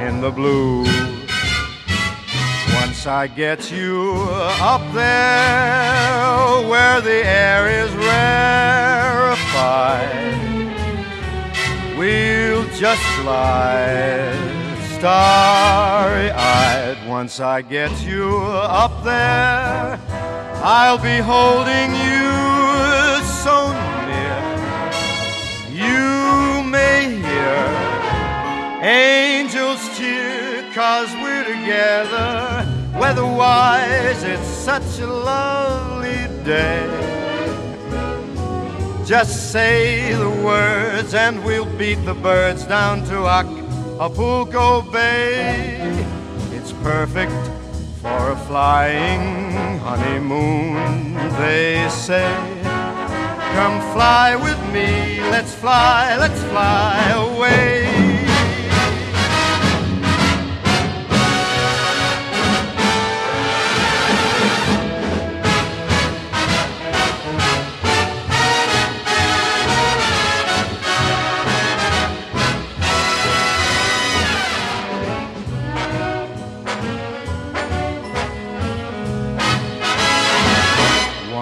in the blue. Once I get you up there where the air is rarefied, we'll just glide starry eyed. Once I get you up there, I'll be holding you so near. You may hear angels cause we're together. Weatherwise, it's such a lovely day. Just say the words and we'll beat the birds down to Acapulco Bay. It's perfect for a flying honeymoon, they say. Come fly with me, let's fly, let's fly away.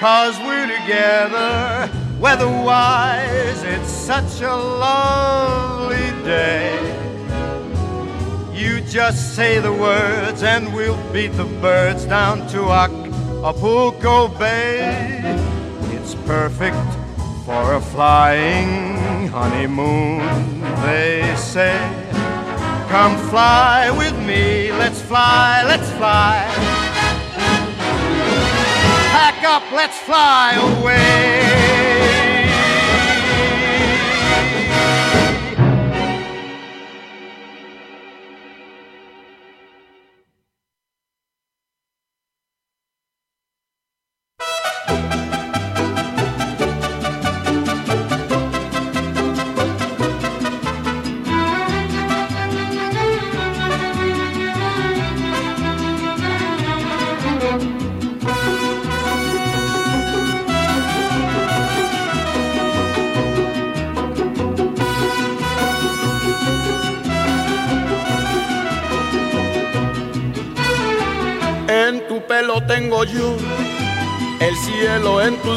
cause we're together. Weatherwise, it's such a lovely day. You just say the words and we'll beat the birds down to Acapulco Bay. It's perfect for a flying honeymoon, they say. Come fly with me, let's fly, let's fly. Up, let's fly away.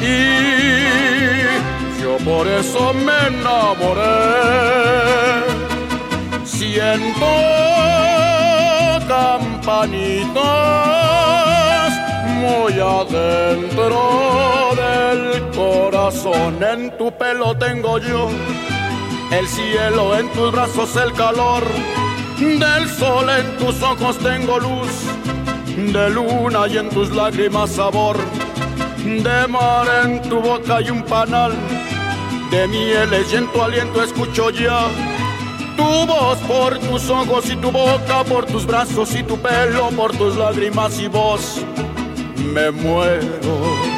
y yo por eso me enamoré. Siento campanitas muy adentro del corazón. En tu pelo tengo yo el cielo, en tus brazos el calor del sol, en tus ojos tengo luz de luna y en tus lágrimas sabor de mar, en tu boca hay un panal de mieles y en tu aliento escucho ya tu voz por tus ojos y tu boca, por tus brazos y tu pelo, por tus lágrimas y voz me muero.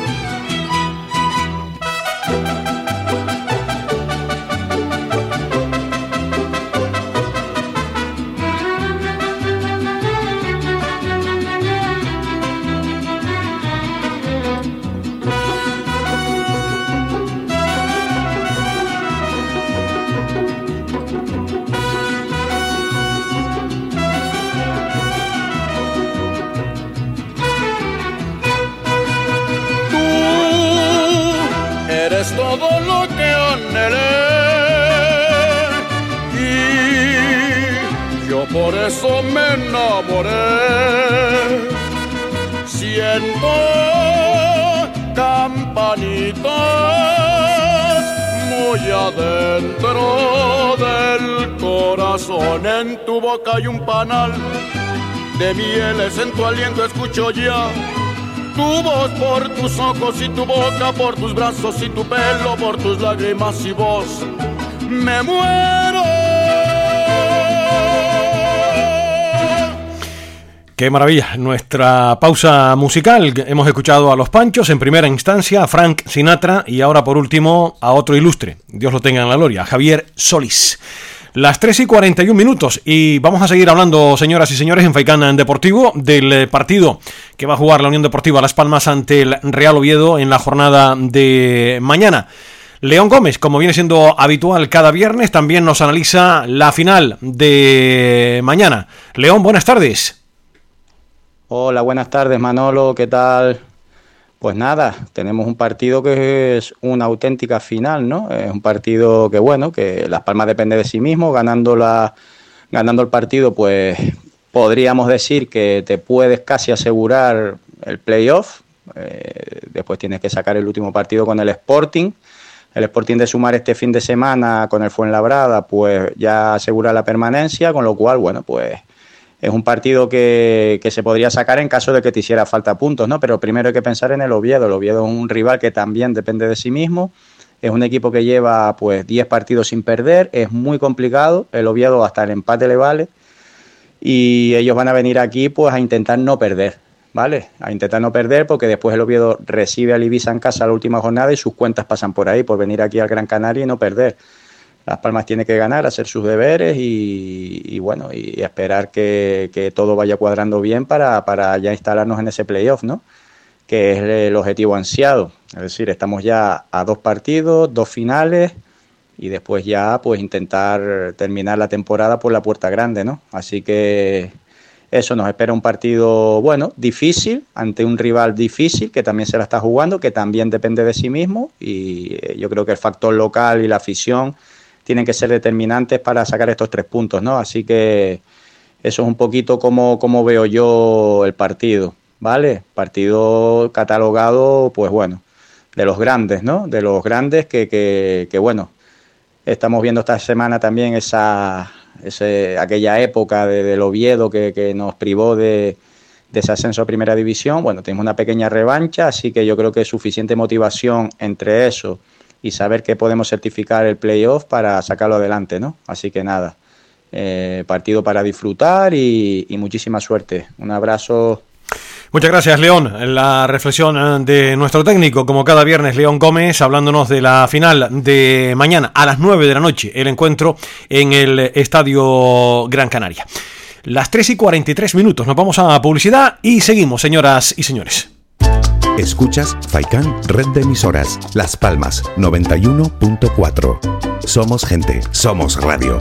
En tu boca hay un panal de mieles, en tu aliento escucho ya tu voz por tus ojos y tu boca, por tus brazos y tu pelo, por tus lágrimas y voz. Me muero. Qué maravilla, nuestra pausa musical. Hemos escuchado a Los Panchos en primera instancia, a Frank Sinatra y ahora por último a otro ilustre, Dios lo tenga en la gloria, Javier Solís. Las 3 y 41 minutos y vamos a seguir hablando, señoras y señores, en Faicán Deportivo del eh, partido que va a jugar la Unión Deportiva Las Palmas ante el Real Oviedo en la jornada de mañana. León Gómez, como viene siendo habitual cada viernes, también nos analiza la final de mañana. León, buenas tardes. Hola, buenas tardes Manolo, ¿qué tal? Pues nada, tenemos un partido que es una auténtica final, ¿no? Es un partido que, bueno, que Las Palmas depende de sí mismo, ganando, la, ganando el partido, pues podríamos decir que te puedes casi asegurar el playoff. Eh, después tienes que sacar el último partido con el Sporting. El Sporting de sumar este fin de semana con el Fuenlabrada, pues ya asegura la permanencia, con lo cual, bueno, pues es un partido que, que, se podría sacar en caso de que te hiciera falta puntos, ¿no? Pero primero hay que pensar en el Oviedo. El Oviedo es un rival que también depende de sí mismo. Es un equipo que lleva pues 10 partidos sin perder. Es muy complicado. El Oviedo hasta el empate le vale. y ellos van a venir aquí pues a intentar no perder, ¿vale? A intentar no perder porque después el Oviedo recibe al Ibiza en casa la última jornada y sus cuentas pasan por ahí, por venir aquí al Gran Canaria y no perder. Las Palmas tiene que ganar, hacer sus deberes y, bueno, y esperar que, que, todo vaya cuadrando bien para, para ya instalarnos en ese playoff, ¿no? Que es el objetivo ansiado. Es decir, estamos ya a dos partidos, dos finales y después ya pues intentar terminar la temporada por la puerta grande, ¿no? Así que eso nos espera un partido bueno, difícil, ante un rival difícil que también se la está jugando, que también depende de sí mismo y eh, yo creo que el factor local y la afición tienen que ser determinantes para sacar estos tres puntos, ¿no? Así que eso es un poquito como, como veo yo el partido, ¿vale? Partido catalogado, pues bueno, de los grandes, ¿no? De los grandes que, que, que bueno, estamos viendo esta semana también esa, ese, aquella época de, del Oviedo que, que nos privó de, de, ese ascenso a Primera División. Bueno, tenemos una pequeña revancha, así que yo creo que suficiente motivación entre eso y saber que podemos certificar el playoff para sacarlo adelante, ¿no? Así que nada, eh, partido para disfrutar y, y muchísima suerte. Un abrazo. Muchas gracias, León. La reflexión de nuestro técnico, como cada viernes, León Gómez, hablándonos de la final de mañana a las 9 de la noche, el encuentro en el Estadio Gran Canaria. Las 3 y 43 minutos, nos vamos a publicidad y seguimos, señoras y señores. Escuchas Faikan Red de Emisoras, Las Palmas 91.4. Somos gente, somos radio.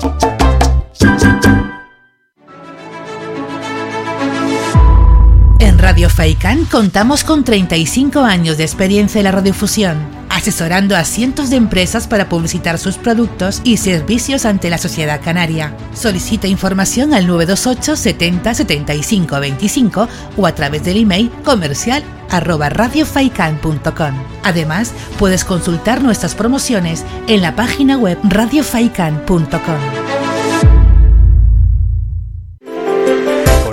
Radio Faicán contamos con 35 años de experiencia en la radiofusión, asesorando a cientos de empresas para publicitar sus productos y servicios ante la sociedad canaria. Solicita información al 928 70 75 25 o a través del email comercial arroba. Además, puedes consultar nuestras promociones en la página web radiofaikan.com.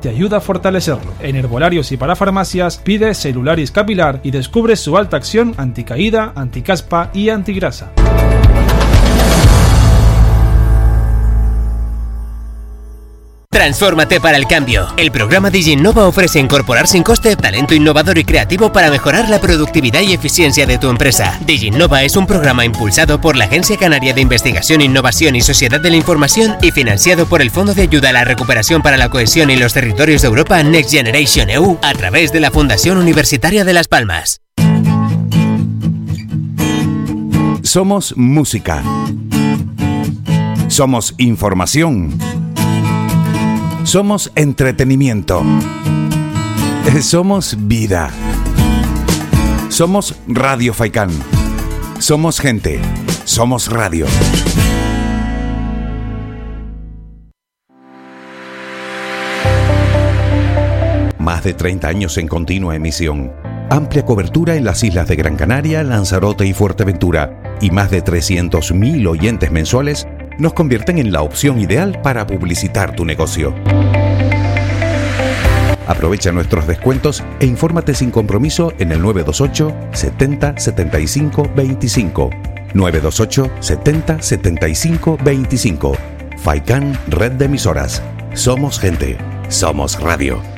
te ayuda a fortalecerlo. En herbolarios y para farmacias pide Celularis Capilar y descubre su alta acción anticaída, anticaspa y antigrasa. Transfórmate para el cambio. El programa DigiNova ofrece incorporar sin coste talento innovador y creativo para mejorar la productividad y eficiencia de tu empresa. DigiNova es un programa impulsado por la Agencia Canaria de Investigación, Innovación y Sociedad de la Información y financiado por el Fondo de Ayuda a la Recuperación para la Cohesión y los Territorios de Europa Next Generation EU a través de la Fundación Universitaria de Las Palmas. Somos música. Somos información. Somos entretenimiento. Somos vida. Somos Radio Faicán. Somos gente. Somos radio. Más de 30 años en continua emisión. Amplia cobertura en las islas de Gran Canaria, Lanzarote y Fuerteventura. Y más de 300.000 oyentes mensuales nos convierten en la opción ideal para publicitar tu negocio. Aprovecha nuestros descuentos e infórmate sin compromiso en el 928 70 75 25. 928 70 75 25. Faikan Red de Emisoras. Somos gente. Somos radio.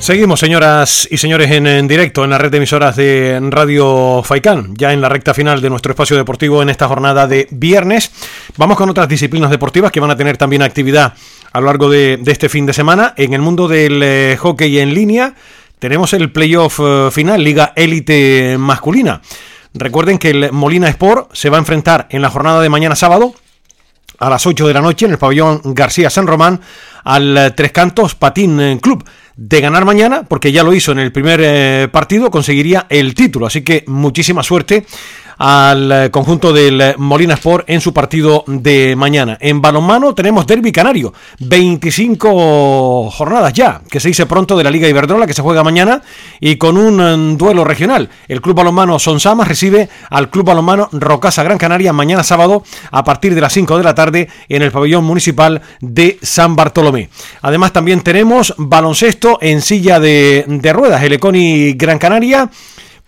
Seguimos, señoras y señores, en, directo en la red de emisoras de Radio Faicán, ya en la recta final de nuestro espacio deportivo en esta jornada de viernes. Vamos con otras disciplinas deportivas que van a tener también actividad a lo largo de, de este fin de semana. En el mundo del eh, hockey en línea tenemos el playoff eh, final, Liga Élite masculina. Recuerden que el Molina Sport se va a enfrentar en la jornada de mañana sábado a las 8 de la noche en el pabellón García San Román al eh, Tres Cantos Patín Club de ganar mañana, porque ya lo hizo en el primer eh, partido, conseguiría el título. Así que muchísima suerte al eh, conjunto del eh, Molina Sport en su partido de mañana. En balonmano tenemos Derby Canario, 25 jornadas ya, que se dice pronto de la Liga Iberdrola que se juega mañana y con un duelo regional. El Club Balonmano Sonsamas recibe al Club Balonmano Rocasa Gran Canaria mañana sábado a partir de las 5 de la tarde en el pabellón municipal de San Bartolomé. Además también tenemos baloncesto en silla de, de ruedas, el Econi Gran Canaria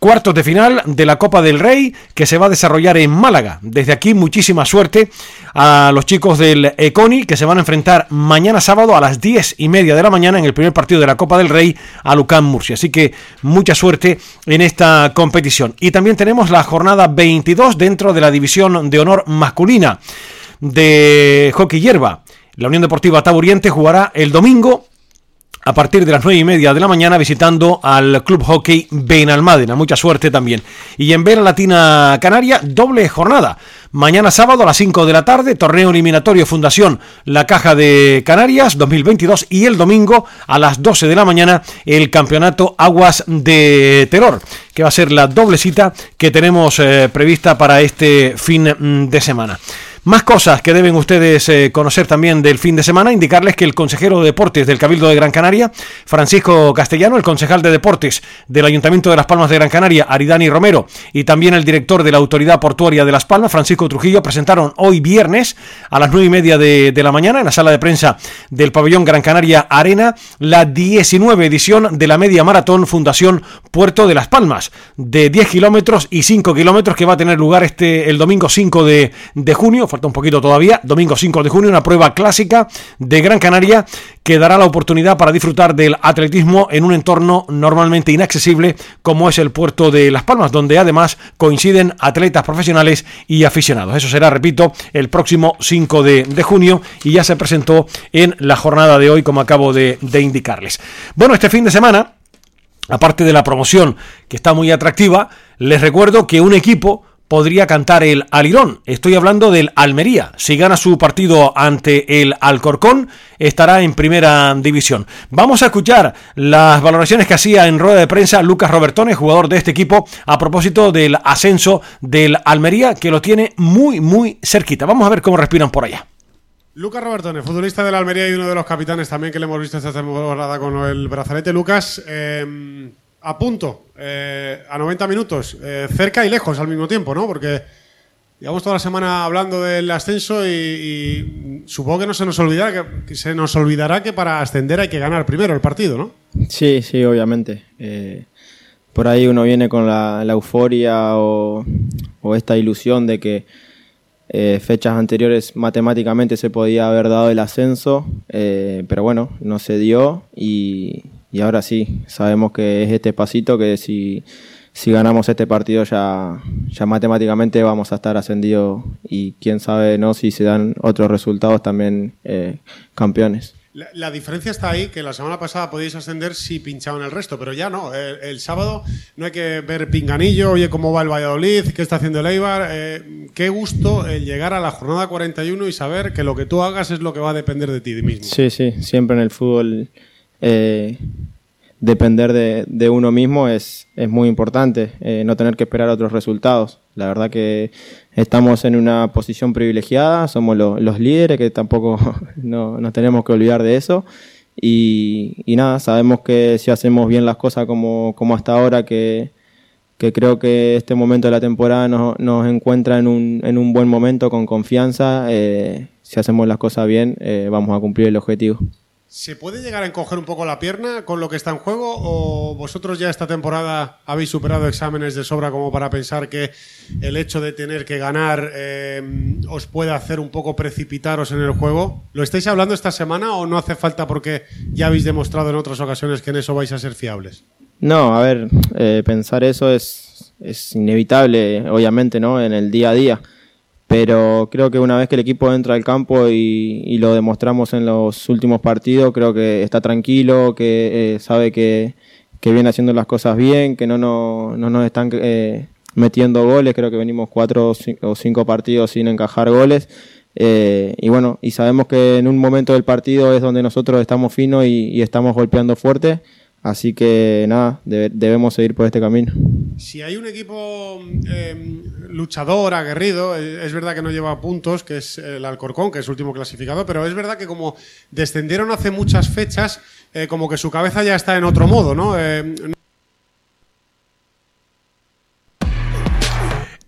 cuartos de final de la Copa del Rey que se va a desarrollar en Málaga. Desde aquí muchísima suerte a los chicos del Econi que se van a enfrentar mañana sábado a las diez y media de la mañana en el primer partido de la Copa del Rey a Lucán Murcia. Así que mucha suerte en esta competición. Y también tenemos la jornada 22 dentro de la división de honor masculina de hockey hierba. La Unión Deportiva Taburiente jugará el domingo a partir de las nueve y media de la mañana visitando al Club Hockey Benalmádena. Mucha suerte también. Y en Vera Latina Canaria, doble jornada. Mañana sábado a las 5 de la tarde, torneo eliminatorio Fundación La Caja de Canarias 2022 y el domingo a las 12 de la mañana el campeonato Aguas de Terror, que va a ser la doble cita que tenemos eh, prevista para este fin de semana. Más cosas que deben ustedes eh, conocer también del fin de semana, indicarles que el consejero de deportes del Cabildo de Gran Canaria, Francisco Castellano, el concejal de deportes del Ayuntamiento de Las Palmas de Gran Canaria, Aridani Romero, y también el director de la Autoridad Portuaria de Las Palmas, Francisco Trujillo, presentaron hoy viernes a las nueve y media de, la mañana en la sala de prensa del pabellón Gran Canaria Arena la 19 edición de la media maratón Fundación Puerto de Las Palmas, de 10 kilómetros y 5 kilómetros que va a tener lugar este el domingo 5 de, de junio falta un poquito todavía, domingo 5 de junio, una prueba clásica de Gran Canaria que dará la oportunidad para disfrutar del atletismo en un entorno normalmente inaccesible como es el puerto de Las Palmas, donde además coinciden atletas profesionales y aficionados. Eso será, repito, el próximo 5 de, de junio y ya se presentó en la jornada de hoy, como acabo de, de indicarles. Bueno, este fin de semana, aparte de la promoción que está muy atractiva, les recuerdo que un equipo podría cantar el alirón. Estoy hablando del Almería. Si gana su partido ante el Alcorcón, estará en primera división. Vamos a escuchar las valoraciones que hacía en rueda de prensa Lucas Robertone, jugador de este equipo, a propósito del ascenso del Almería, que lo tiene muy, muy cerquita. Vamos a ver cómo respiran por allá. Lucas Robertone, futbolista del Almería y uno de los capitanes también que le hemos visto esta temporada con el brazalete. Lucas, eh, a punto, eh, a 90 minutos, eh, cerca y lejos al mismo tiempo, ¿no? Porque llevamos toda la semana hablando del ascenso y, supongo que no se nos olvidará que, para ascender hay que ganar primero el partido, ¿no? Sí, sí, obviamente. Eh, por ahí uno viene con la, euforia o, o, esta ilusión de que fechas anteriores matemáticamente se podía haber dado el ascenso, pero bueno, no se dio y y ahora sí, sabemos que es este pasito que si, si ganamos este partido ya, ya matemáticamente vamos a estar ascendidos y quién sabe no si se dan otros resultados también eh, campeones. La, la diferencia está ahí, que la semana pasada podíais ascender si pinchaban el resto, pero ya no. El, el sábado no hay que ver pinganillo, oye, cómo va el Valladolid, qué está haciendo el Eibar. eh, qué gusto el llegar a la jornada 41 y saber que lo que tú hagas es lo que va a depender de ti mismo. Sí, sí, siempre en el fútbol eh, depender de, uno mismo es, es muy importante, eh, no tener que esperar otros resultados. La verdad que estamos en una posición privilegiada, somos lo- los líderes, que tampoco [LAUGHS] no, nos tenemos que olvidar de eso. Y, nada, sabemos que si hacemos bien las cosas como, como hasta ahora, que, que creo que este momento de la temporada nos, nos encuentra en un, en un buen momento, con confianza, eh, si hacemos las cosas bien, eh, vamos a cumplir el objetivo. ¿Se puede llegar a encoger un poco la pierna con lo que está en juego o vosotros ya esta temporada habéis superado exámenes de sobra como para pensar que el hecho de tener que ganar eh, os puede hacer un poco precipitaros en el juego? ¿Lo estáis hablando esta semana o no hace falta porque ya habéis demostrado en otras ocasiones que en eso vais a ser fiables? No, a ver, eh, pensar eso es, es inevitable, obviamente, ¿no? En el día a día. Pero creo que una vez que el equipo entra al campo y, lo demostramos en los últimos partidos, creo que está tranquilo, que eh, sabe que, que viene haciendo las cosas bien, que no, no, no nos están eh, metiendo goles. Creo que venimos cuatro o cin- o cinco partidos sin encajar goles. Eh, y bueno, y sabemos que en un momento del partido es donde nosotros estamos finos y, estamos golpeando fuerte. Así que nada, debe- debemos seguir por este camino. Si hay un equipo eh, luchador, aguerrido, eh, es verdad que no lleva puntos, que es el Alcorcón, que es último clasificado, pero es verdad que como descendieron hace muchas fechas, eh, como que su cabeza ya está en otro modo, ¿no? Eh,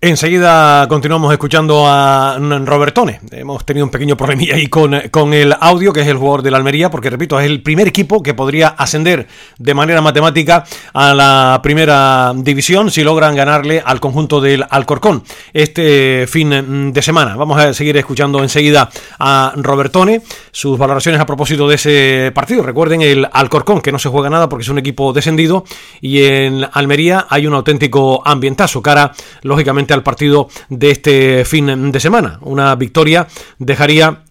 Enseguida continuamos escuchando a Robertone. Hemos tenido un pequeño problemilla ahí con, con el audio, que es el jugador de la Almería, porque repito, es el primer equipo que podría ascender de manera matemática a la primera división si logran ganarle al conjunto del Alcorcón este fin de semana. Vamos a seguir escuchando enseguida a Robertone, sus valoraciones a propósito de ese partido. Recuerden el Alcorcón, que no se juega nada porque es un equipo descendido, y en Almería hay un auténtico ambientazo, cara, lógicamente, al partido de este fin de semana. Una victoria dejaría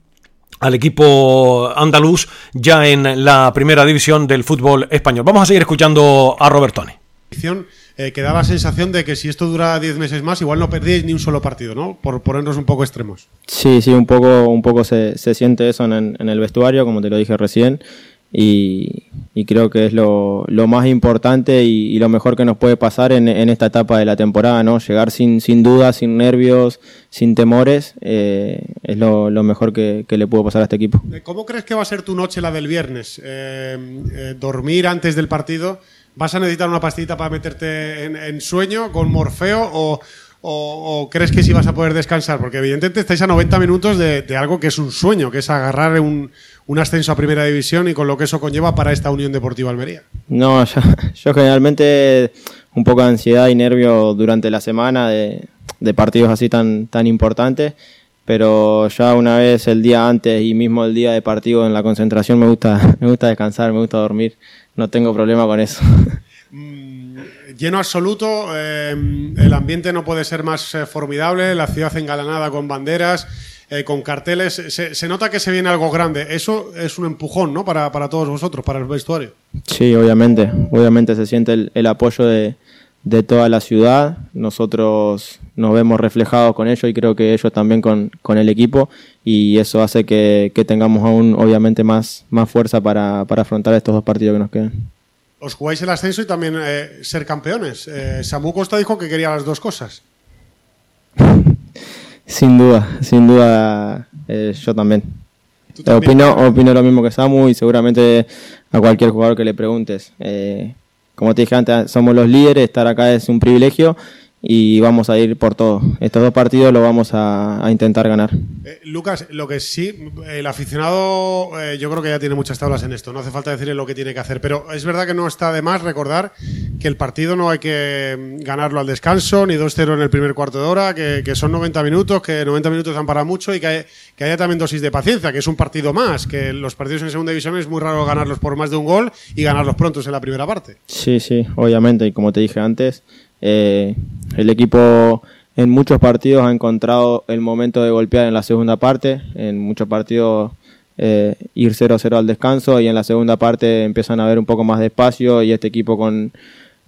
al equipo andaluz ya en la primera división del fútbol español. Vamos a seguir escuchando a Robertone. eh, que da la sensación de que si esto dura 10 meses más, igual no perdíais ni un solo partido, ¿no? Por ponernos un poco extremos. Sí, sí, un poco, un poco se, se siente eso en, en el vestuario, como te lo dije recién, y, y creo que es lo, lo más importante y, y lo mejor que nos puede pasar en, en esta etapa de la temporada, ¿no? Llegar sin, sin dudas, sin nervios, sin temores, eh, es lo, lo mejor que, que le pudo pasar a este equipo. Eh, ¿Cómo crees que va a ser tu noche la del viernes? Eh, ¿Dormir antes del partido? ¿Vas a necesitar una pastillita para meterte en, en sueño con Morfeo o, o- o crees que sí vas a poder descansar? Porque evidentemente estáis a 90 minutos de, de algo que es un sueño, que es agarrar un, un ascenso a primera división y con lo que eso conlleva para esta Unión Deportiva Almería. No, [LAUGHS] yo, yo generalmente un poco de ansiedad y nervio durante la semana de, de partidos así tan, tan importantes, pero ya una vez el día antes y mismo el día de partido en la concentración me gusta, [LAUGHS] me gusta descansar, me gusta dormir, no tengo problema con eso. Lleno absoluto, eh, el ambiente no puede ser más eh, formidable, la ciudad engalanada con banderas, eh, con carteles, se, nota que se viene algo grande. Eso es un empujón, ¿no? Para, para todos vosotros, para el vestuario. Sí, obviamente, obviamente se siente el, apoyo de, de toda la ciudad, nosotros nos vemos reflejados con ellos y creo que ellos también con, el equipo y eso hace que, que tengamos aún obviamente más, más fuerza para, para afrontar estos dos partidos que nos quedan. Os jugáis el ascenso y también eh, ser campeones. Eh, Samu Costa dijo que quería las dos cosas. [LAUGHS] Sin duda, sin duda, eh, yo también. también, opino, opino lo mismo que Samu y seguramente a cualquier jugador que le preguntes. Como te dije antes, somos los líderes, estar acá es un privilegio y vamos a ir por todo. Estos dos partidos lo vamos a, a intentar ganar. Eh, Lucas, lo que sí, el aficionado eh, yo creo que ya tiene muchas tablas en esto, no hace falta decirle lo que tiene que hacer, pero es verdad que no está de más recordar que el partido no hay que mm, ganarlo al descanso, ni 2-0 en el primer cuarto de hora, que, que son 90 minutos, que 90 minutos dan para mucho y que, hay- que haya también dosis de paciencia, que es un partido más, que los partidos en segunda división es muy raro ganarlos por más de un gol y ganarlos prontos en la primera parte. Sí, sí, obviamente, y como te dije antes, eh, el equipo en muchos partidos ha encontrado el momento de golpear en la segunda parte, en muchos partidos eh, ir 0-0 al descanso y en la segunda parte empiezan a ver un poco más de espacio y este equipo con,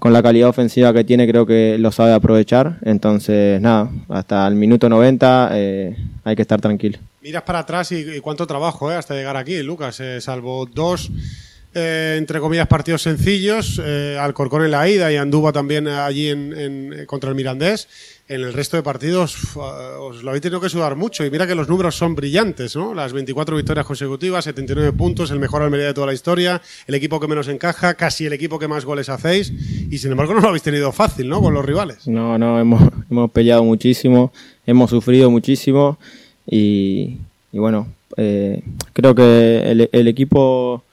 con la calidad ofensiva que tiene creo que lo sabe aprovechar. Entonces, nada, hasta el minuto 90 eh, hay que estar tranquilo. Miras para atrás y, y cuánto trabajo eh, hasta llegar aquí, Lucas, eh, salvo dos, eh, entre comillas, partidos sencillos, eh, Alcorcón en la ida y Anduba también allí en, en- contra el Mirandés. En el resto de partidos os lo habéis tenido que sudar mucho y mira que los números son brillantes, ¿no? Las 24 victorias consecutivas, 79 puntos, el mejor Almería de toda la historia, el equipo que menos encaja, casi el equipo que más goles hacéis y sin embargo no lo habéis tenido fácil, ¿no? Con los rivales. No, no, hemos, hemos peleado muchísimo, hemos sufrido muchísimo y, bueno, eh, creo que el equipo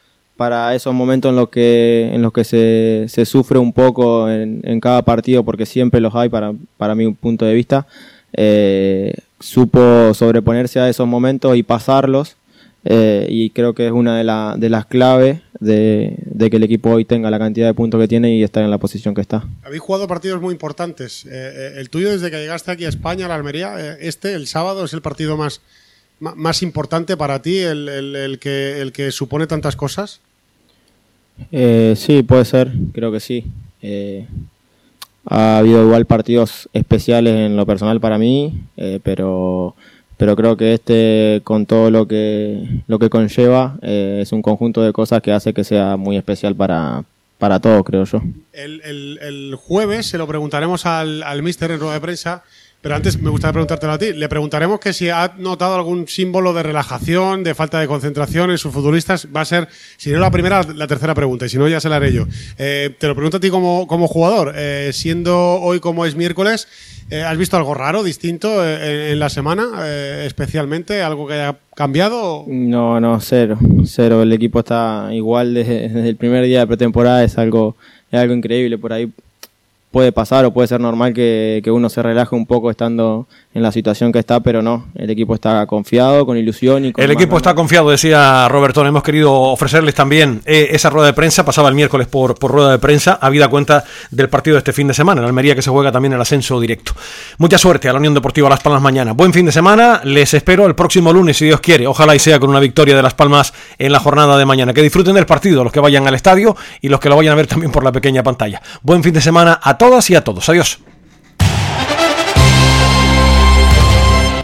para esos momentos en los que, en los que se, se sufre un poco en, en cada partido, porque siempre los hay para, para mi punto de vista, eh, supo sobreponerse a esos momentos y pasarlos. eh, y creo que es una de, la- de las claves de, de que el equipo hoy tenga la cantidad de puntos que tiene y estar en la posición que está. Habéis jugado partidos muy importantes. Eh, el tuyo desde que llegaste aquí a España, a la Almería, este, el sábado, es el partido más, más importante para ti, el- el que, el que supone tantas cosas. Eh, sí, puede ser, creo que sí. Eh, ha habido igual partidos especiales en lo personal para mí, eh, pero, pero creo que este, con todo lo que, lo que conlleva, eh, es un conjunto de cosas que hace que sea muy especial para, para todos, creo yo. El, el- el jueves se lo preguntaremos al, al míster en rueda de prensa, pero antes me gustaría preguntártelo a ti. Le preguntaremos que si ha notado algún símbolo de relajación, de falta de concentración en sus futbolistas. Va a ser, si no la primera, la tercera pregunta, y si no ya se la haré yo. Eh, te lo pregunto a ti como, como jugador. Eh, siendo hoy como es miércoles, eh, ¿has visto algo raro, distinto eh, en, la semana, eh, especialmente? ¿Algo que haya cambiado? No, no, cero, cero. El equipo está igual desde, desde el primer día de pretemporada, es algo, es algo increíble. Por ahí puede pasar o puede ser normal que, que uno se relaje un poco estando en la situación que está, pero no, el equipo está confiado, con ilusión y con El equipo está confiado, decía Robertón. Hemos querido ofrecerles también eh, esa rueda de prensa. Pasaba el miércoles por, por rueda de prensa, habida cuenta del partido de este fin de semana. En Almería que se juega también el ascenso directo. Mucha suerte a la Unión Deportiva Las Palmas mañana. Buen fin de semana. Les espero el próximo lunes, si Dios quiere. Ojalá y sea con una victoria de Las Palmas en la jornada de mañana. Que disfruten del partido los que vayan al estadio y los que lo vayan a ver también por la pequeña pantalla. Buen fin de semana a todas y a todos. Adiós.